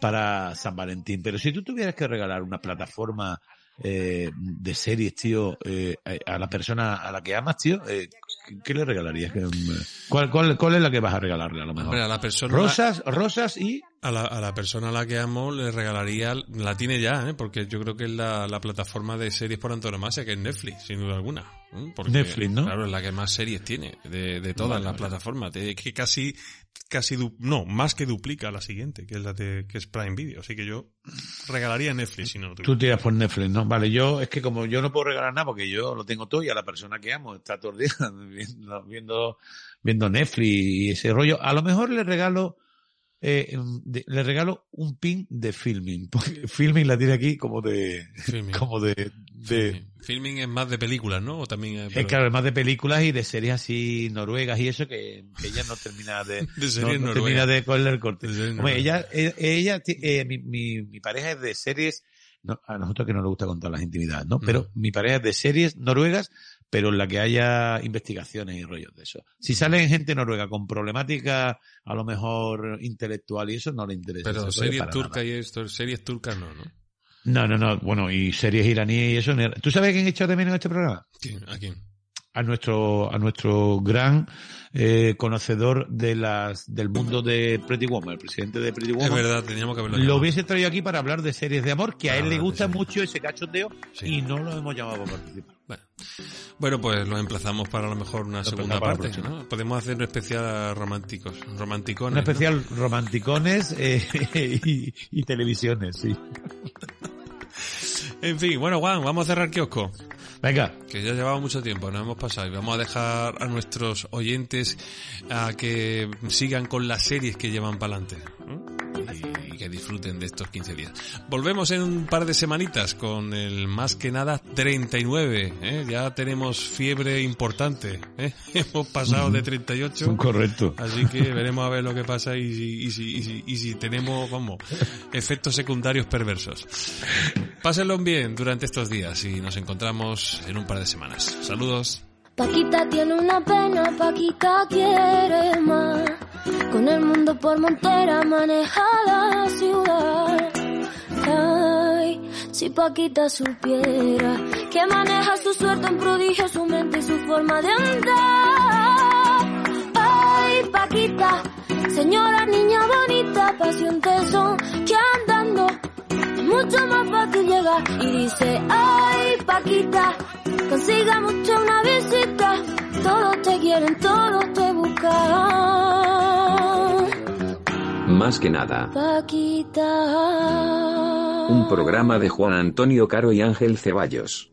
para San Valentín, pero si tú tuvieras que regalar una plataforma eh, de series, tío, eh, a la persona a la que amas, tío, eh, ¿qué- ¿qué le regalarías? ¿Qué, mm, ¿Cuál, cuál, ¿Cuál es la que vas a regalarle a lo mejor? Hombre, a la persona... Rosas, rosas y... A la, a la persona a la que amo le regalaría, la tiene ya, ¿eh? porque yo creo que es la, la plataforma de series por antonomasia, que es Netflix, sin duda alguna. ¿eh? Porque, Netflix, ¿no? Claro, es la que más series tiene de, de todas Vale, las vale. plataformas. De- que casi, casi, du- no, más que duplica la siguiente, que es la de, que es Prime Video. Así que yo regalaría Netflix si no lo Tú tiras por Netflix, ¿no? Vale, yo, es que como yo no puedo regalar nada porque yo lo tengo todo y a la persona que amo está todo el día <laughs> viendo, viendo, viendo Netflix y ese rollo, a lo mejor le regalo, eh, de- le regalo un pin de filming, <laughs> porque filming la tiene aquí como de, Filming. <laughs> como de, de, Filming es más de películas, ¿no? O también eh, es pero- claro, más de películas y de series así noruegas y eso que, que ella no termina de, <laughs> De series no, termina de cogerle el corte. Hombre, ella, eh, ella, ti- eh, mi, mi, mi pareja es de series, no, a nosotros que no nos gusta contar las intimidades, ¿no? Pero mi pareja es de series noruegas, pero en la que haya investigaciones y rollos de eso. Si salen gente noruega con problemática a lo mejor intelectual y eso no le interesa. Pero series turcas y esto, series turcas no, ¿no? No, no, no. Bueno, y series iraníes y eso. ¿Tú sabes quién echó de menos en este programa? ¿Quién? ¿A quién? A nuestro a nuestro gran eh, conocedor de las del mundo de Pretty Woman, el presidente de Pretty Woman. Es verdad, teníamos que haberlo Lo llamado. hubiese traído aquí para hablar de series de amor, que a él Ah, le gusta mucho ese cachondeo y no lo hemos llamado para participar. Bueno. Bueno, pues lo emplazamos para a lo mejor una Lo segunda parte. ¿no? Podemos hacer un especial románticos, romanticones. Un especial romanticones eh, <laughs> y, y televisiones, sí. ¿no? En fin, bueno, Juan, vamos a cerrar kiosco. Venga. Que ya llevamos mucho tiempo, nos hemos pasado y vamos a dejar a nuestros oyentes a que sigan con las series que llevan para adelante. Y que disfruten de estos 15 días. Volvemos en un par de semanitas con el más que nada 39. ¿eh? Ya tenemos fiebre importante. ¿eh? <laughs> Hemos pasado de 38. <laughs> Correcto. Así que veremos a ver lo que pasa y si, y si, y si, y si tenemos, vamos, <laughs> efectos secundarios perversos. Pásenlo bien durante estos días y nos encontramos en un par de semanas. Saludos. Paquita tiene una pena, Paquita quiere más. Con el mundo por montera maneja la ciudad. Ay, si Paquita supiera que maneja su suerte en prodigio, su mente y su forma de andar. Ay, Paquita, señora niña bonita, pacientes son que andando mucho más fácil llegar. Y dice, ay, Paquita, consiga mucho una visita. Todos te quieren, todos te buscan. Más que nada, Paquita. un programa de Juan Antonio Caro y Ángel Ceballos.